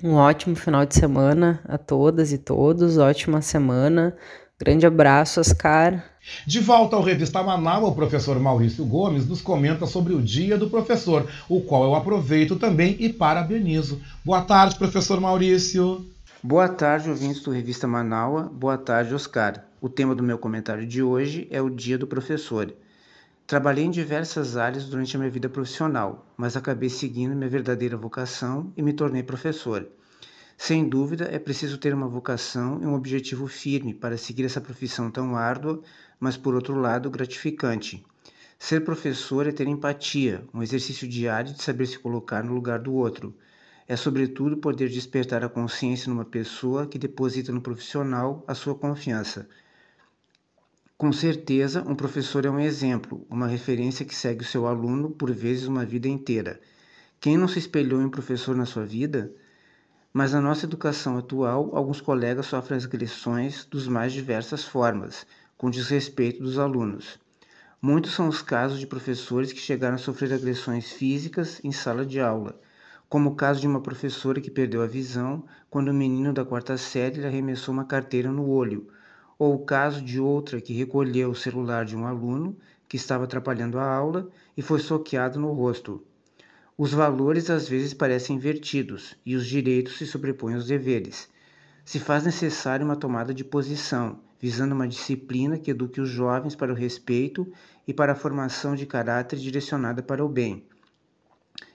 Um ótimo final de semana a todas e todos, ótima semana. Grande abraço, Oscar. De volta ao Revista Manaus, o professor Maurício Gomes nos comenta sobre o Dia do Professor, o qual eu aproveito também e parabenizo. Boa tarde, professor Maurício. Boa tarde, ouvintes do Revista Manaus. Boa tarde, Oscar. O tema do meu comentário de hoje é o Dia do Professor. Trabalhei em diversas áreas durante a minha vida profissional, mas acabei seguindo minha verdadeira vocação e me tornei professor. Sem dúvida, é preciso ter uma vocação e um objetivo firme para seguir essa profissão tão árdua, mas por outro lado gratificante. Ser professor é ter empatia, um exercício diário de saber se colocar no lugar do outro. É, sobretudo, poder despertar a consciência numa pessoa que deposita no profissional a sua confiança. Com certeza, um professor é um exemplo, uma referência que segue o seu aluno por vezes uma vida inteira. Quem não se espelhou em um professor na sua vida? Mas na nossa educação atual, alguns colegas sofrem agressões dos mais diversas formas, com desrespeito dos alunos. Muitos são os casos de professores que chegaram a sofrer agressões físicas em sala de aula, como o caso de uma professora que perdeu a visão quando um menino da quarta série lhe arremessou uma carteira no olho, ou o caso de outra que recolheu o celular de um aluno que estava atrapalhando a aula e foi soqueado no rosto. Os valores às vezes parecem invertidos e os direitos se sobrepõem aos deveres. Se faz necessária uma tomada de posição, visando uma disciplina que eduque os jovens para o respeito e para a formação de caráter direcionada para o bem.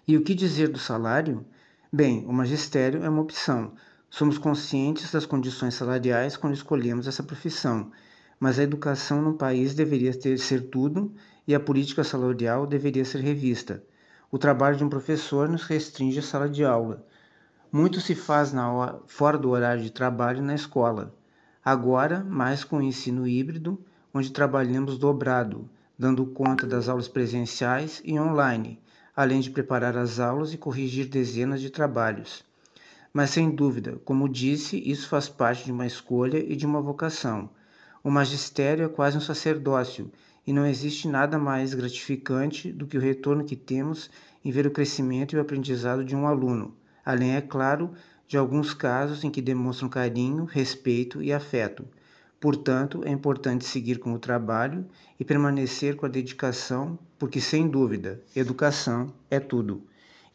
E o que dizer do salário? Bem, o magistério é uma opção, Somos conscientes das condições salariais quando escolhemos essa profissão, mas a educação no país deveria ter, ser tudo e a política salarial deveria ser revista. O trabalho de um professor nos restringe a sala de aula. Muito se faz hora, fora do horário de trabalho na escola. Agora, mais com o ensino híbrido, onde trabalhamos dobrado, dando conta das aulas presenciais e online, além de preparar as aulas e corrigir dezenas de trabalhos. Mas sem dúvida, como disse, isso faz parte de uma escolha e de uma vocação. O magistério é quase um sacerdócio e não existe nada mais gratificante do que o retorno que temos em ver o crescimento e o aprendizado de um aluno, além, é claro, de alguns casos em que demonstram carinho, respeito e afeto. Portanto, é importante seguir com o trabalho e permanecer com a dedicação, porque, sem dúvida, educação é tudo.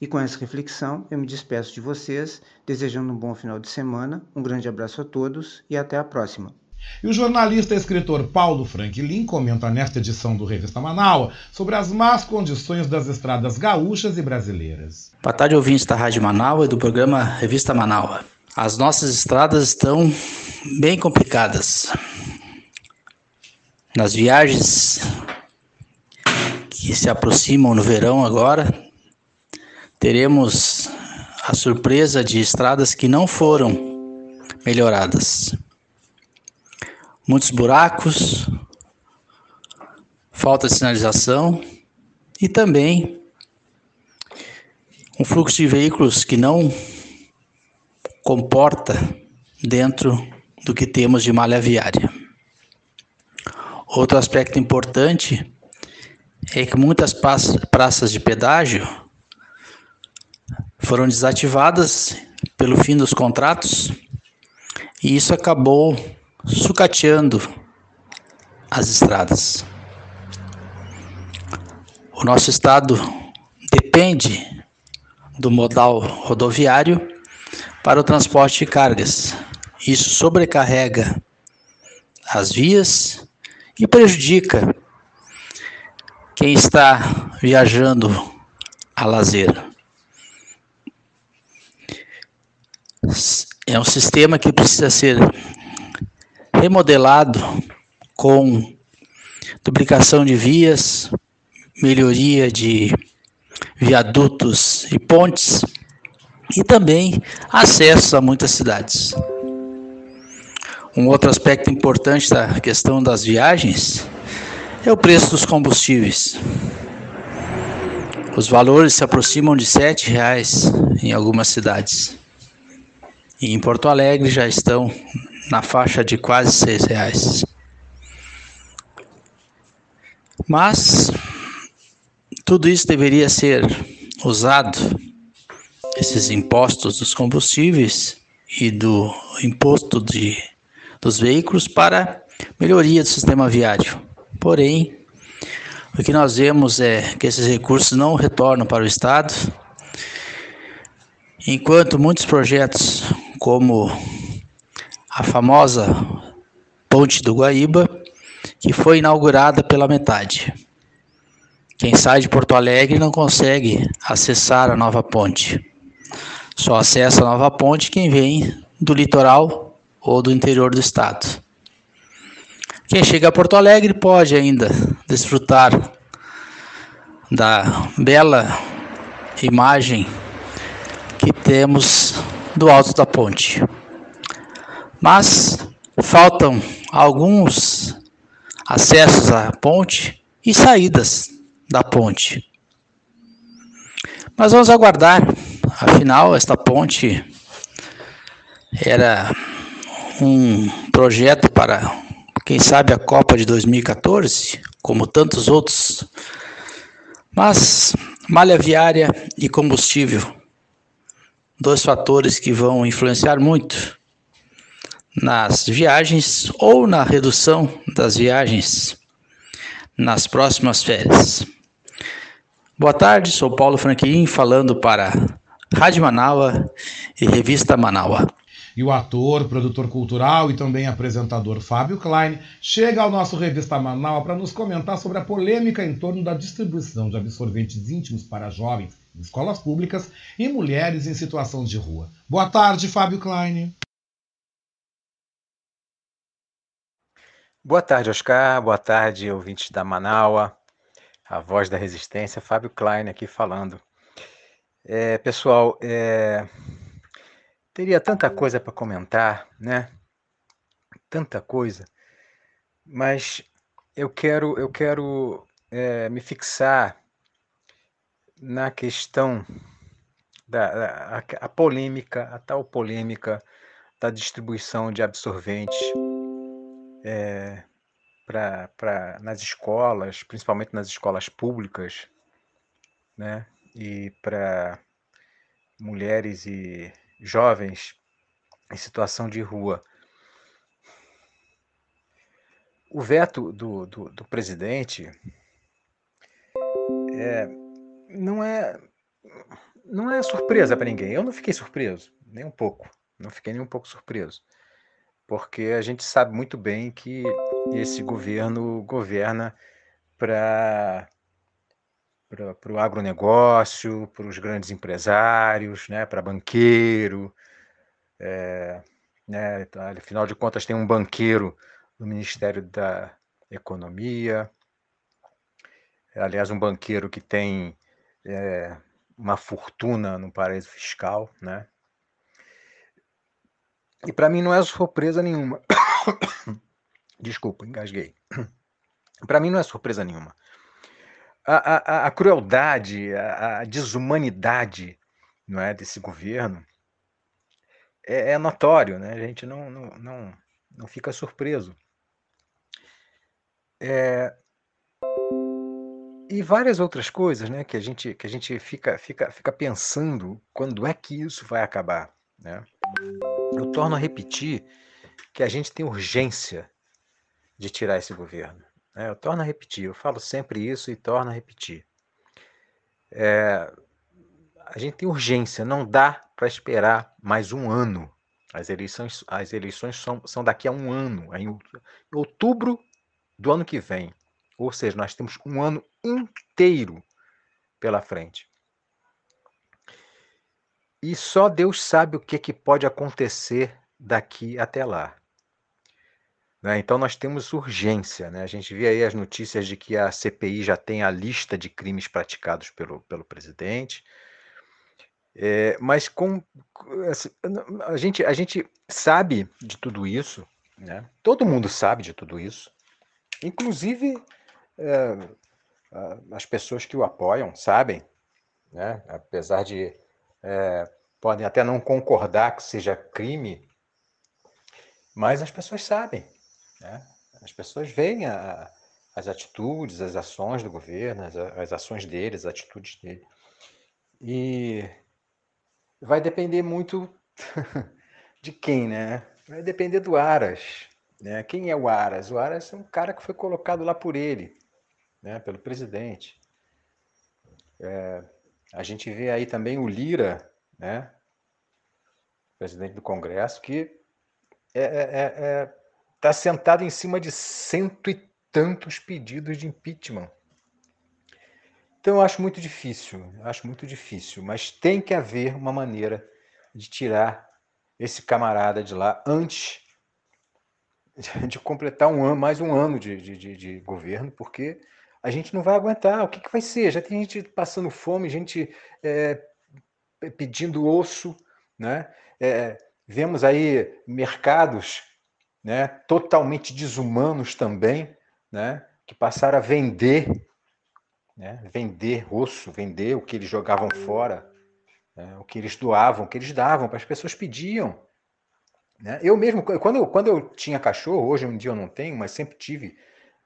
E com essa reflexão, eu me despeço de vocês, desejando um bom final de semana, um grande abraço a todos e até a próxima. E o jornalista e escritor Paulo Franklin comenta nesta edição do Revista Manaus sobre as más condições das estradas gaúchas e brasileiras. Boa tarde, ouvintes da Rádio Manaus e do programa Revista Manaus. As nossas estradas estão bem complicadas. Nas viagens que se aproximam no verão agora, teremos a surpresa de estradas que não foram melhoradas. Muitos buracos, falta de sinalização e também um fluxo de veículos que não comporta dentro do que temos de malha viária. Outro aspecto importante é que muitas praças de pedágio foram desativadas pelo fim dos contratos e isso acabou sucateando as estradas. O nosso estado depende do modal rodoviário para o transporte de cargas. Isso sobrecarrega as vias e prejudica quem está viajando a lazer. É um sistema que precisa ser remodelado com duplicação de vias, melhoria de viadutos e pontes e também acesso a muitas cidades. Um outro aspecto importante da questão das viagens é o preço dos combustíveis. Os valores se aproximam de R$ reais em algumas cidades. E em Porto Alegre já estão na faixa de quase seis reais. Mas tudo isso deveria ser usado, esses impostos dos combustíveis e do imposto de, dos veículos para melhoria do sistema viário. Porém, o que nós vemos é que esses recursos não retornam para o Estado, enquanto muitos projetos, como a famosa Ponte do Guaíba, que foi inaugurada pela metade. Quem sai de Porto Alegre não consegue acessar a nova ponte. Só acessa a nova ponte quem vem do litoral ou do interior do estado. Quem chega a Porto Alegre pode ainda desfrutar da bela imagem que temos do alto da ponte. Mas faltam alguns acessos à ponte e saídas da ponte. Mas vamos aguardar, afinal, esta ponte era um projeto para, quem sabe, a Copa de 2014, como tantos outros. Mas malha viária e combustível, dois fatores que vão influenciar muito nas viagens ou na redução das viagens nas próximas férias. Boa tarde, sou Paulo Franquin falando para Rádio Manaua e Revista Manaua. E o ator, produtor cultural e também apresentador Fábio Klein chega ao nosso Revista Manaus para nos comentar sobre a polêmica em torno da distribuição de absorventes íntimos para jovens escolas públicas e mulheres em situação de rua. Boa tarde, Fábio Klein. Boa tarde, Oscar. Boa tarde, ouvintes da Manaua. A voz da resistência, Fábio Klein aqui falando. É, pessoal, é, teria tanta coisa para comentar, né? Tanta coisa, mas eu quero, eu quero é, me fixar na questão da, a, a polêmica, a tal polêmica da distribuição de absorventes é, pra, pra, nas escolas, principalmente nas escolas públicas, né? e para mulheres e jovens em situação de rua. O veto do, do, do presidente é, não é não é surpresa para ninguém. Eu não fiquei surpreso, nem um pouco. Não fiquei nem um pouco surpreso porque a gente sabe muito bem que esse governo governa para para o agronegócio, para os grandes empresários, né, para banqueiro. É, né, afinal de contas, tem um banqueiro no Ministério da Economia. Aliás, um banqueiro que tem é, uma fortuna no paraíso fiscal. Né? E para mim não é surpresa nenhuma. Desculpa, engasguei. Para mim não é surpresa nenhuma. A, a, a crueldade, a, a, desumanidade não é, desse governo é, é, notório, né? a gente não, não, não, não fica surpreso. É, e várias outras coisas né, que a gente, que a gente fica, fica, fica pensando quando é que isso vai acabar. Né? Eu torno a repetir que a gente tem urgência de tirar esse governo. Né? Eu torno a repetir, eu falo sempre isso e torno a repetir. É, a gente tem urgência, não dá para esperar mais um ano. As eleições, as eleições são, são daqui a um ano, em outubro do ano que vem. Ou seja, nós temos um ano inteiro pela frente. E só Deus sabe o que, que pode acontecer daqui até lá. Né? Então nós temos urgência. Né? A gente vê aí as notícias de que a CPI já tem a lista de crimes praticados pelo, pelo presidente. É, mas com, assim, a, gente, a gente sabe de tudo isso, né? todo mundo sabe de tudo isso, inclusive é, as pessoas que o apoiam sabem, né? apesar de é, podem até não concordar que seja crime, Mas as pessoas sabem, né? as pessoas veem a, as atitudes, as ações do governo, as, as ações deles, as atitudes dele. E vai depender muito de quem, né? Vai depender do Aras. Né? Quem é o Aras? O Aras é um cara que foi colocado lá por ele, né? pelo presidente. É, a gente vê aí também o Lira, né? presidente do Congresso, que está é, é, é, tá sentado em cima de cento e tantos pedidos de impeachment. Então eu acho muito difícil, acho muito difícil, mas tem que haver uma maneira de tirar esse camarada de lá antes de completar um ano, mais um ano de, de, de governo, porque a gente não vai aguentar. O que, que vai ser? Já tem gente passando fome, gente é, pedindo osso, né? É, vemos aí mercados né, totalmente desumanos também, né, que passaram a vender, né, vender osso, vender o que eles jogavam fora, né, o que eles doavam, o que eles davam, para as pessoas pediam. Né? Eu mesmo, quando quando eu tinha cachorro, hoje um dia eu não tenho, mas sempre tive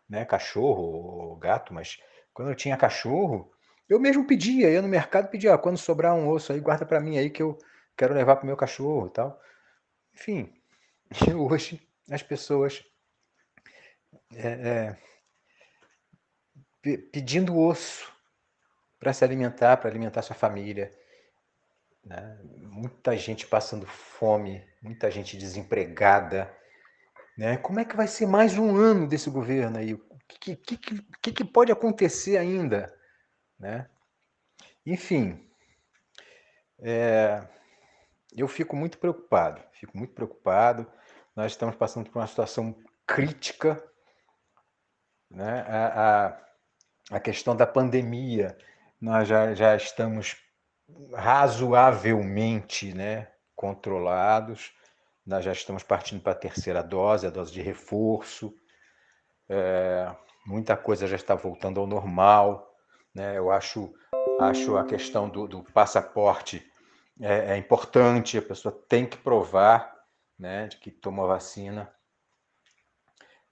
né, cachorro ou gato, mas quando eu tinha cachorro, eu mesmo pedia, ia no mercado pedia, ah, quando sobrar um osso aí, guarda para mim aí que eu quero levar para meu cachorro tal. Enfim, hoje as pessoas é, é, pedindo osso para se alimentar, para alimentar sua família. Né? Muita gente passando fome, muita gente desempregada. Né? Como é que vai ser mais um ano desse governo aí? O que, que, que, que pode acontecer ainda? Né? Enfim, é, eu fico muito preocupado, fico muito preocupado. Nós estamos passando por uma situação crítica, né? A, a, a questão da pandemia, nós já, já estamos razoavelmente né, controlados. Nós já estamos partindo para a terceira dose, a dose de reforço. É, muita coisa já está voltando ao normal. Né? Eu acho, acho a questão do, do passaporte é, é, importante, a pessoa tem que provar né, de que tomou a vacina.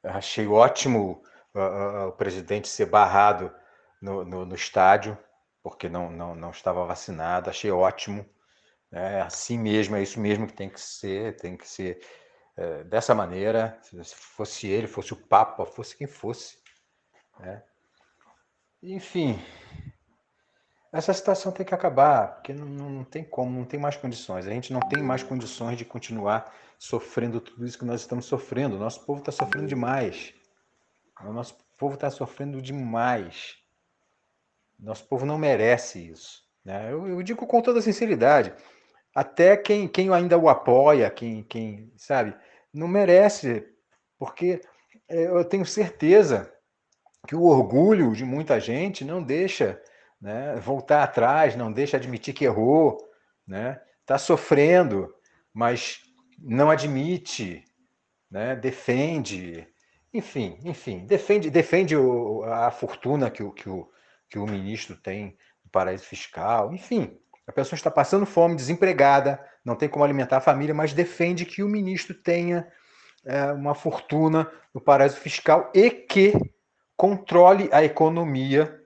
Eu achei ótimo uh, o presidente ser barrado no, no, no estádio porque não, não, não estava vacinado. Achei ótimo. É assim mesmo, é isso mesmo que tem que ser, tem que ser é, dessa maneira. Se fosse ele, fosse o Papa, fosse quem fosse. Né? Enfim, essa situação tem que acabar, porque não, não tem como, não tem mais condições. A gente não tem mais condições de continuar sofrendo tudo isso que nós estamos sofrendo. O nosso povo está sofrendo demais. O nosso povo está sofrendo demais. Nosso povo não merece isso. Né? Eu, eu, digo com toda sinceridade. Até quem, quem ainda o apoia, quem, quem sabe, não merece, porque é, eu tenho certeza que o orgulho de muita gente não deixa né, voltar atrás, não deixa admitir que errou, né? Está sofrendo, mas não admite, né? Defende, enfim, enfim, defende, defende a fortuna que o, que o, que o ministro tem no paraíso fiscal, enfim. A pessoa está passando fome, desempregada, não tem como alimentar a família, mas defende que o ministro tenha é, uma fortuna no paraíso fiscal e que controle a economia,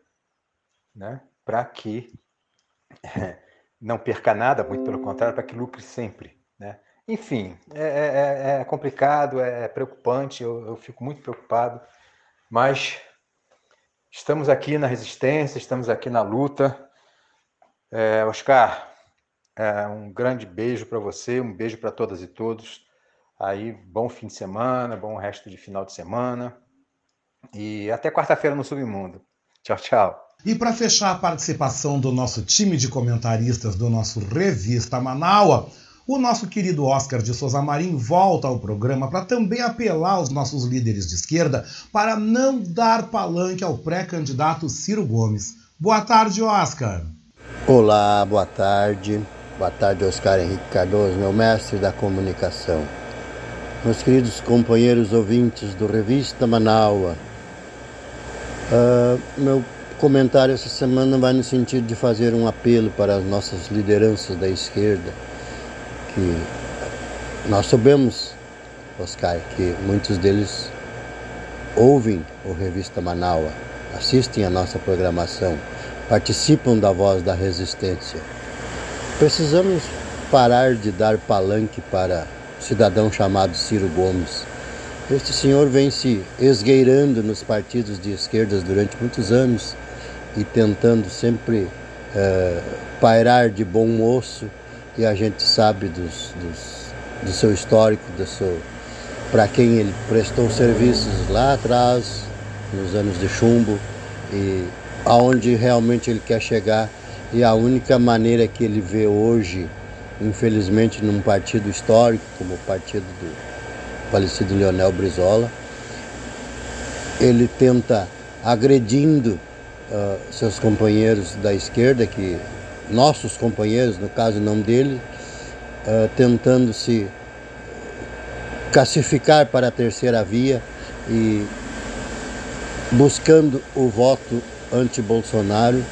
né, para que é, não perca nada, muito pelo contrário, para que lucre sempre. Né? Enfim, é, é, é, é complicado, é preocupante, eu, eu fico muito preocupado, mas Estamos aqui na resistência, estamos aqui na luta. É, Oscar, é, um grande beijo para você, um beijo para todas e todos. Aí, bom fim de semana, bom resto de final de semana. E até quarta-feira no Submundo. Tchau, tchau. E para fechar a participação do nosso time de comentaristas do nosso Revista Manaua, o nosso querido Oscar de Souza Marinho volta ao programa para também apelar aos nossos líderes de esquerda para não dar palanque ao pré-candidato Ciro Gomes. Boa tarde, Oscar. Olá, boa tarde. Boa tarde, Oscar Henrique Cardoso, meu mestre da comunicação. Meus queridos companheiros ouvintes do Revista Manaua, uh, meu comentário essa semana vai no sentido de fazer um apelo para as nossas lideranças da esquerda que nós sabemos Oscar, que muitos deles ouvem o Revista Manaua, assistem a nossa programação, participam da voz da resistência. Precisamos parar de dar palanque para um cidadão chamado Ciro Gomes. Este senhor vem se esgueirando nos partidos de esquerdas durante muitos anos e tentando sempre uh, pairar de bom moço, e a gente sabe dos, dos, do seu histórico, do seu, para quem ele prestou serviços lá atrás, nos anos de chumbo, e aonde realmente ele quer chegar. E a única maneira que ele vê hoje, infelizmente, num partido histórico, como o partido do falecido Leonel Brizola, ele tenta agredindo uh, seus companheiros da esquerda, que nossos companheiros, no caso não dele, uh, tentando se classificar para a terceira via e buscando o voto anti-Bolsonaro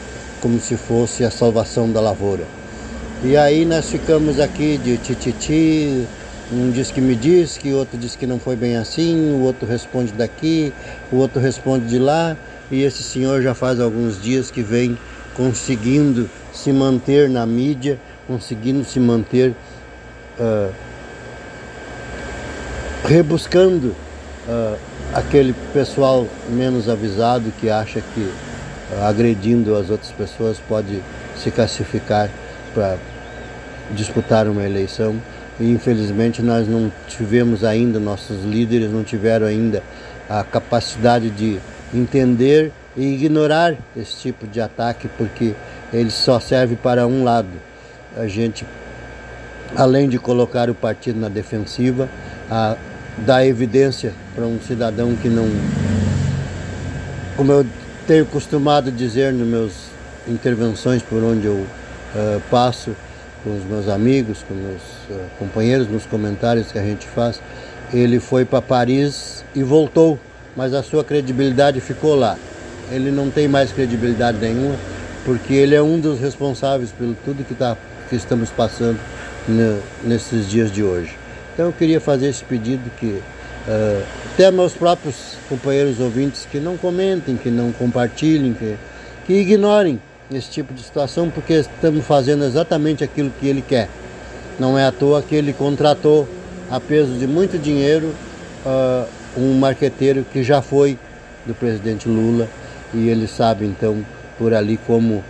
como se fosse a salvação da lavoura. E aí nós ficamos aqui de tititi, um diz que me diz, que outro diz que não foi bem assim, o outro responde daqui, o outro responde de lá, e esse senhor já faz alguns dias que vem conseguindo se manter na mídia, conseguindo se manter uh, rebuscando uh, aquele pessoal menos avisado que acha que agredindo as outras pessoas pode se classificar para disputar uma eleição. E infelizmente nós não tivemos ainda, nossos líderes não tiveram ainda a capacidade de entender e ignorar esse tipo de ataque, porque ele só serve para um lado. A gente, além de colocar o partido na defensiva, dar evidência para um cidadão que não, como eu tenho costumado dizer nas minhas intervenções por onde eu uh, passo, com os meus amigos, com meus uh, companheiros, nos comentários que a gente faz, ele foi para Paris e voltou mas a sua credibilidade ficou lá. Ele não tem mais credibilidade nenhuma, porque ele é um dos responsáveis pelo tudo que, tá, que estamos passando nesses dias de hoje. Então eu queria fazer esse pedido que uh, até meus próprios companheiros ouvintes que não comentem, que não compartilhem, que, que ignorem esse tipo de situação, porque estamos fazendo exatamente aquilo que ele quer. Não é à toa que ele contratou a peso de muito dinheiro uh, um marqueteiro que já foi do presidente Lula e ele sabe então por ali como uh,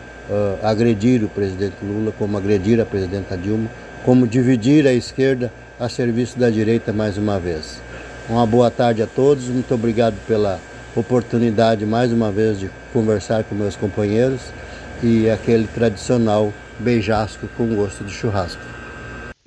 agredir o presidente Lula, como agredir a presidenta Dilma, como dividir a esquerda a serviço da direita mais uma vez. Uma boa tarde a todos, muito obrigado pela oportunidade mais uma vez de conversar com meus companheiros e aquele tradicional beijasco com gosto de churrasco.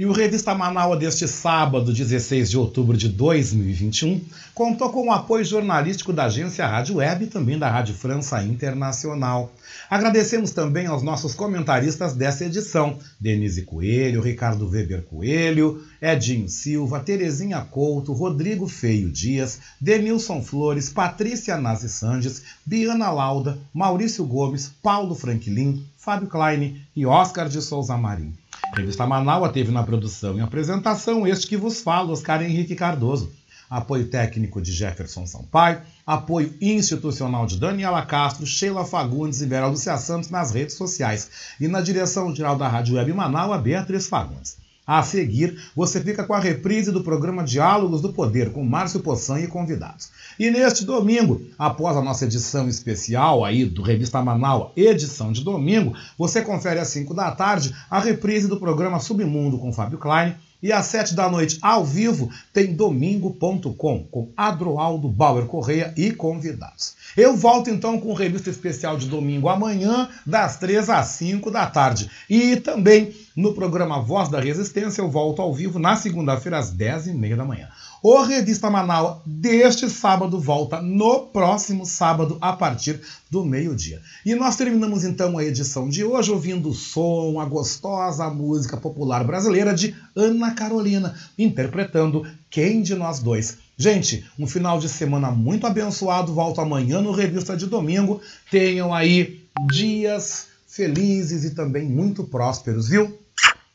E o Revista Manaus deste sábado, 16 de outubro de 2021, contou com o apoio jornalístico da agência Rádio Web e também da Rádio França Internacional. Agradecemos também aos nossos comentaristas dessa edição: Denise Coelho, Ricardo Weber Coelho, Edinho Silva, Terezinha Couto, Rodrigo Feio Dias, Denilson Flores, Patrícia Nazi Sandes, Biana Lauda, Maurício Gomes, Paulo Franklin, Fábio Klein e Oscar de Souza Marim. Revista Manaua teve na produção e apresentação este que vos fala, Oscar Henrique Cardoso. Apoio técnico de Jefferson Sampaio, apoio institucional de Daniela Castro, Sheila Fagundes e Vera Lúcia Santos nas redes sociais. E na direção geral da Rádio Web Manaua, Beatriz Fagundes. A seguir, você fica com a reprise do programa Diálogos do Poder com Márcio Poçan e convidados. E neste domingo, após a nossa edição especial aí do Revista Manaus, edição de domingo, você confere às 5 da tarde a reprise do programa Submundo com Fábio Klein e às sete da noite, ao vivo, tem domingo.com com Adroaldo Bauer Correia e convidados. Eu volto então com revista especial de domingo amanhã, das três às cinco da tarde. E também no programa Voz da Resistência, eu volto ao vivo na segunda-feira, às dez e meia da manhã. O Revista Manaus deste sábado volta no próximo sábado a partir do meio-dia. E nós terminamos então a edição de hoje ouvindo o som, a gostosa música popular brasileira de Ana Carolina, interpretando Quem de Nós Dois. Gente, um final de semana muito abençoado. Volto amanhã no Revista de Domingo. Tenham aí dias felizes e também muito prósperos, viu?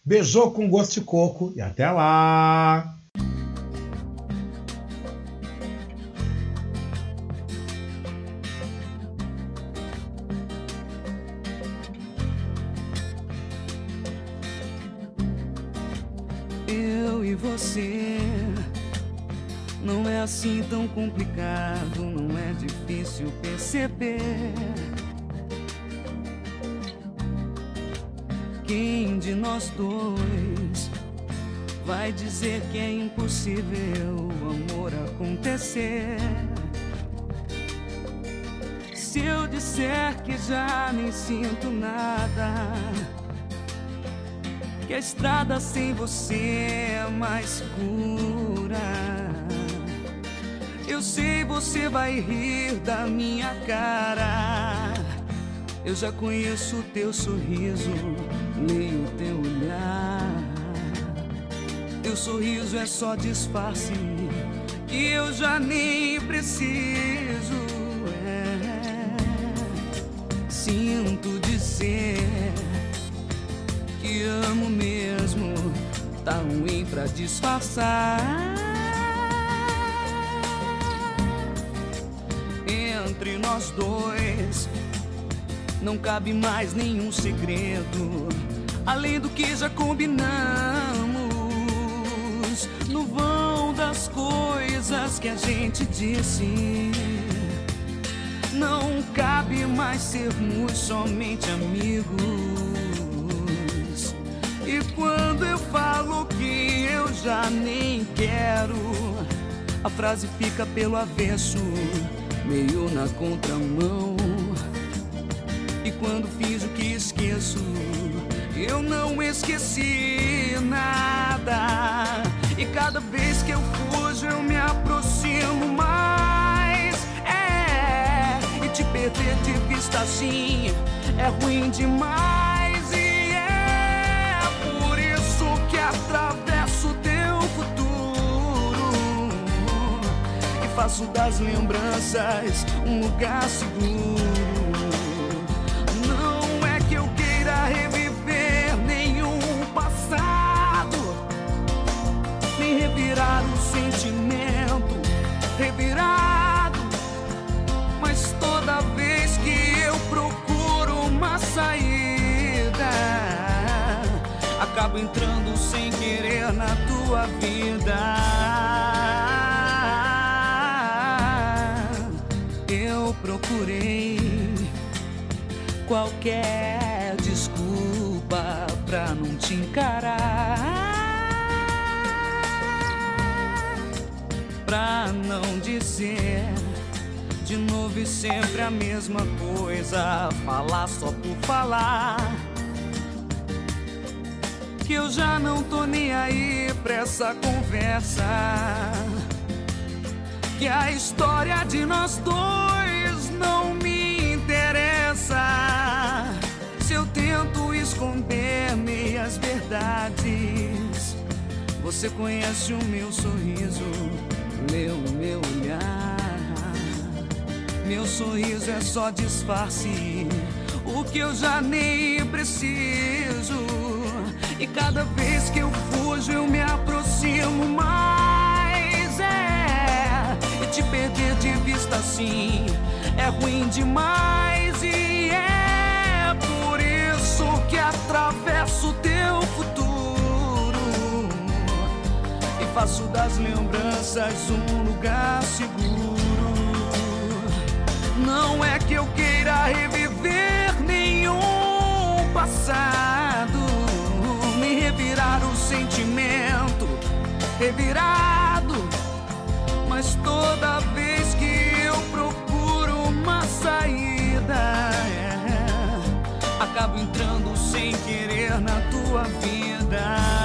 Beijou com gosto de coco e até lá! Você. Não é assim tão complicado, não é difícil perceber. Quem de nós dois vai dizer que é impossível o amor acontecer? Se eu disser que já nem sinto nada, que a estrada sem você mais segura. Eu sei você vai rir da minha cara. Eu já conheço teu sorriso, leio o teu olhar. Teu sorriso é só disfarce que eu já nem preciso. É. Sinto dizer que amo mesmo, tá ruim pra disfarçar. Entre nós dois não cabe mais nenhum segredo, além do que já combinamos. No vão das coisas que a gente disse, não cabe mais sermos somente amigos. Quando eu falo que eu já nem quero, a frase fica pelo avesso, meio na contramão. E quando finjo que esqueço, eu não esqueci nada. E cada vez que eu fujo, eu me aproximo mais. É, e te perder de vista assim é ruim demais. Atravesso teu futuro e faço das lembranças um lugar seguro. Não é que eu queira reviver nenhum passado, nem revirar um sentimento revirado. Mas toda vez que eu procuro uma saída, acabo entrando sem querer na tua vida. Eu procurei qualquer desculpa pra não te encarar. Pra não dizer de novo e sempre a mesma coisa, falar só por falar. Que eu já não tô nem aí pra essa conversa. Que a história de nós dois não me interessa. Se eu tento esconder meias verdades, você conhece o meu sorriso, leu o meu olhar. Meu sorriso é só disfarce, o que eu já nem preciso. E cada vez que eu fujo, eu me aproximo mais. É, e te perder de vista assim é ruim demais. E é por isso que atravesso o teu futuro e faço das lembranças um lugar seguro. Não é que eu queira reviver nenhum passado, sentimento revirado. Mas toda vez que eu procuro uma saída, é, acabo entrando sem querer na tua vida.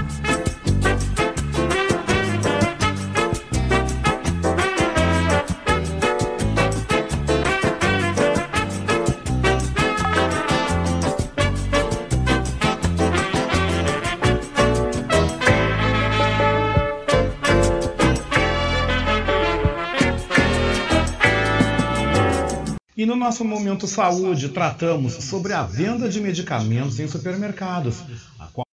E no nosso Momento Saúde tratamos sobre a venda de medicamentos em supermercados.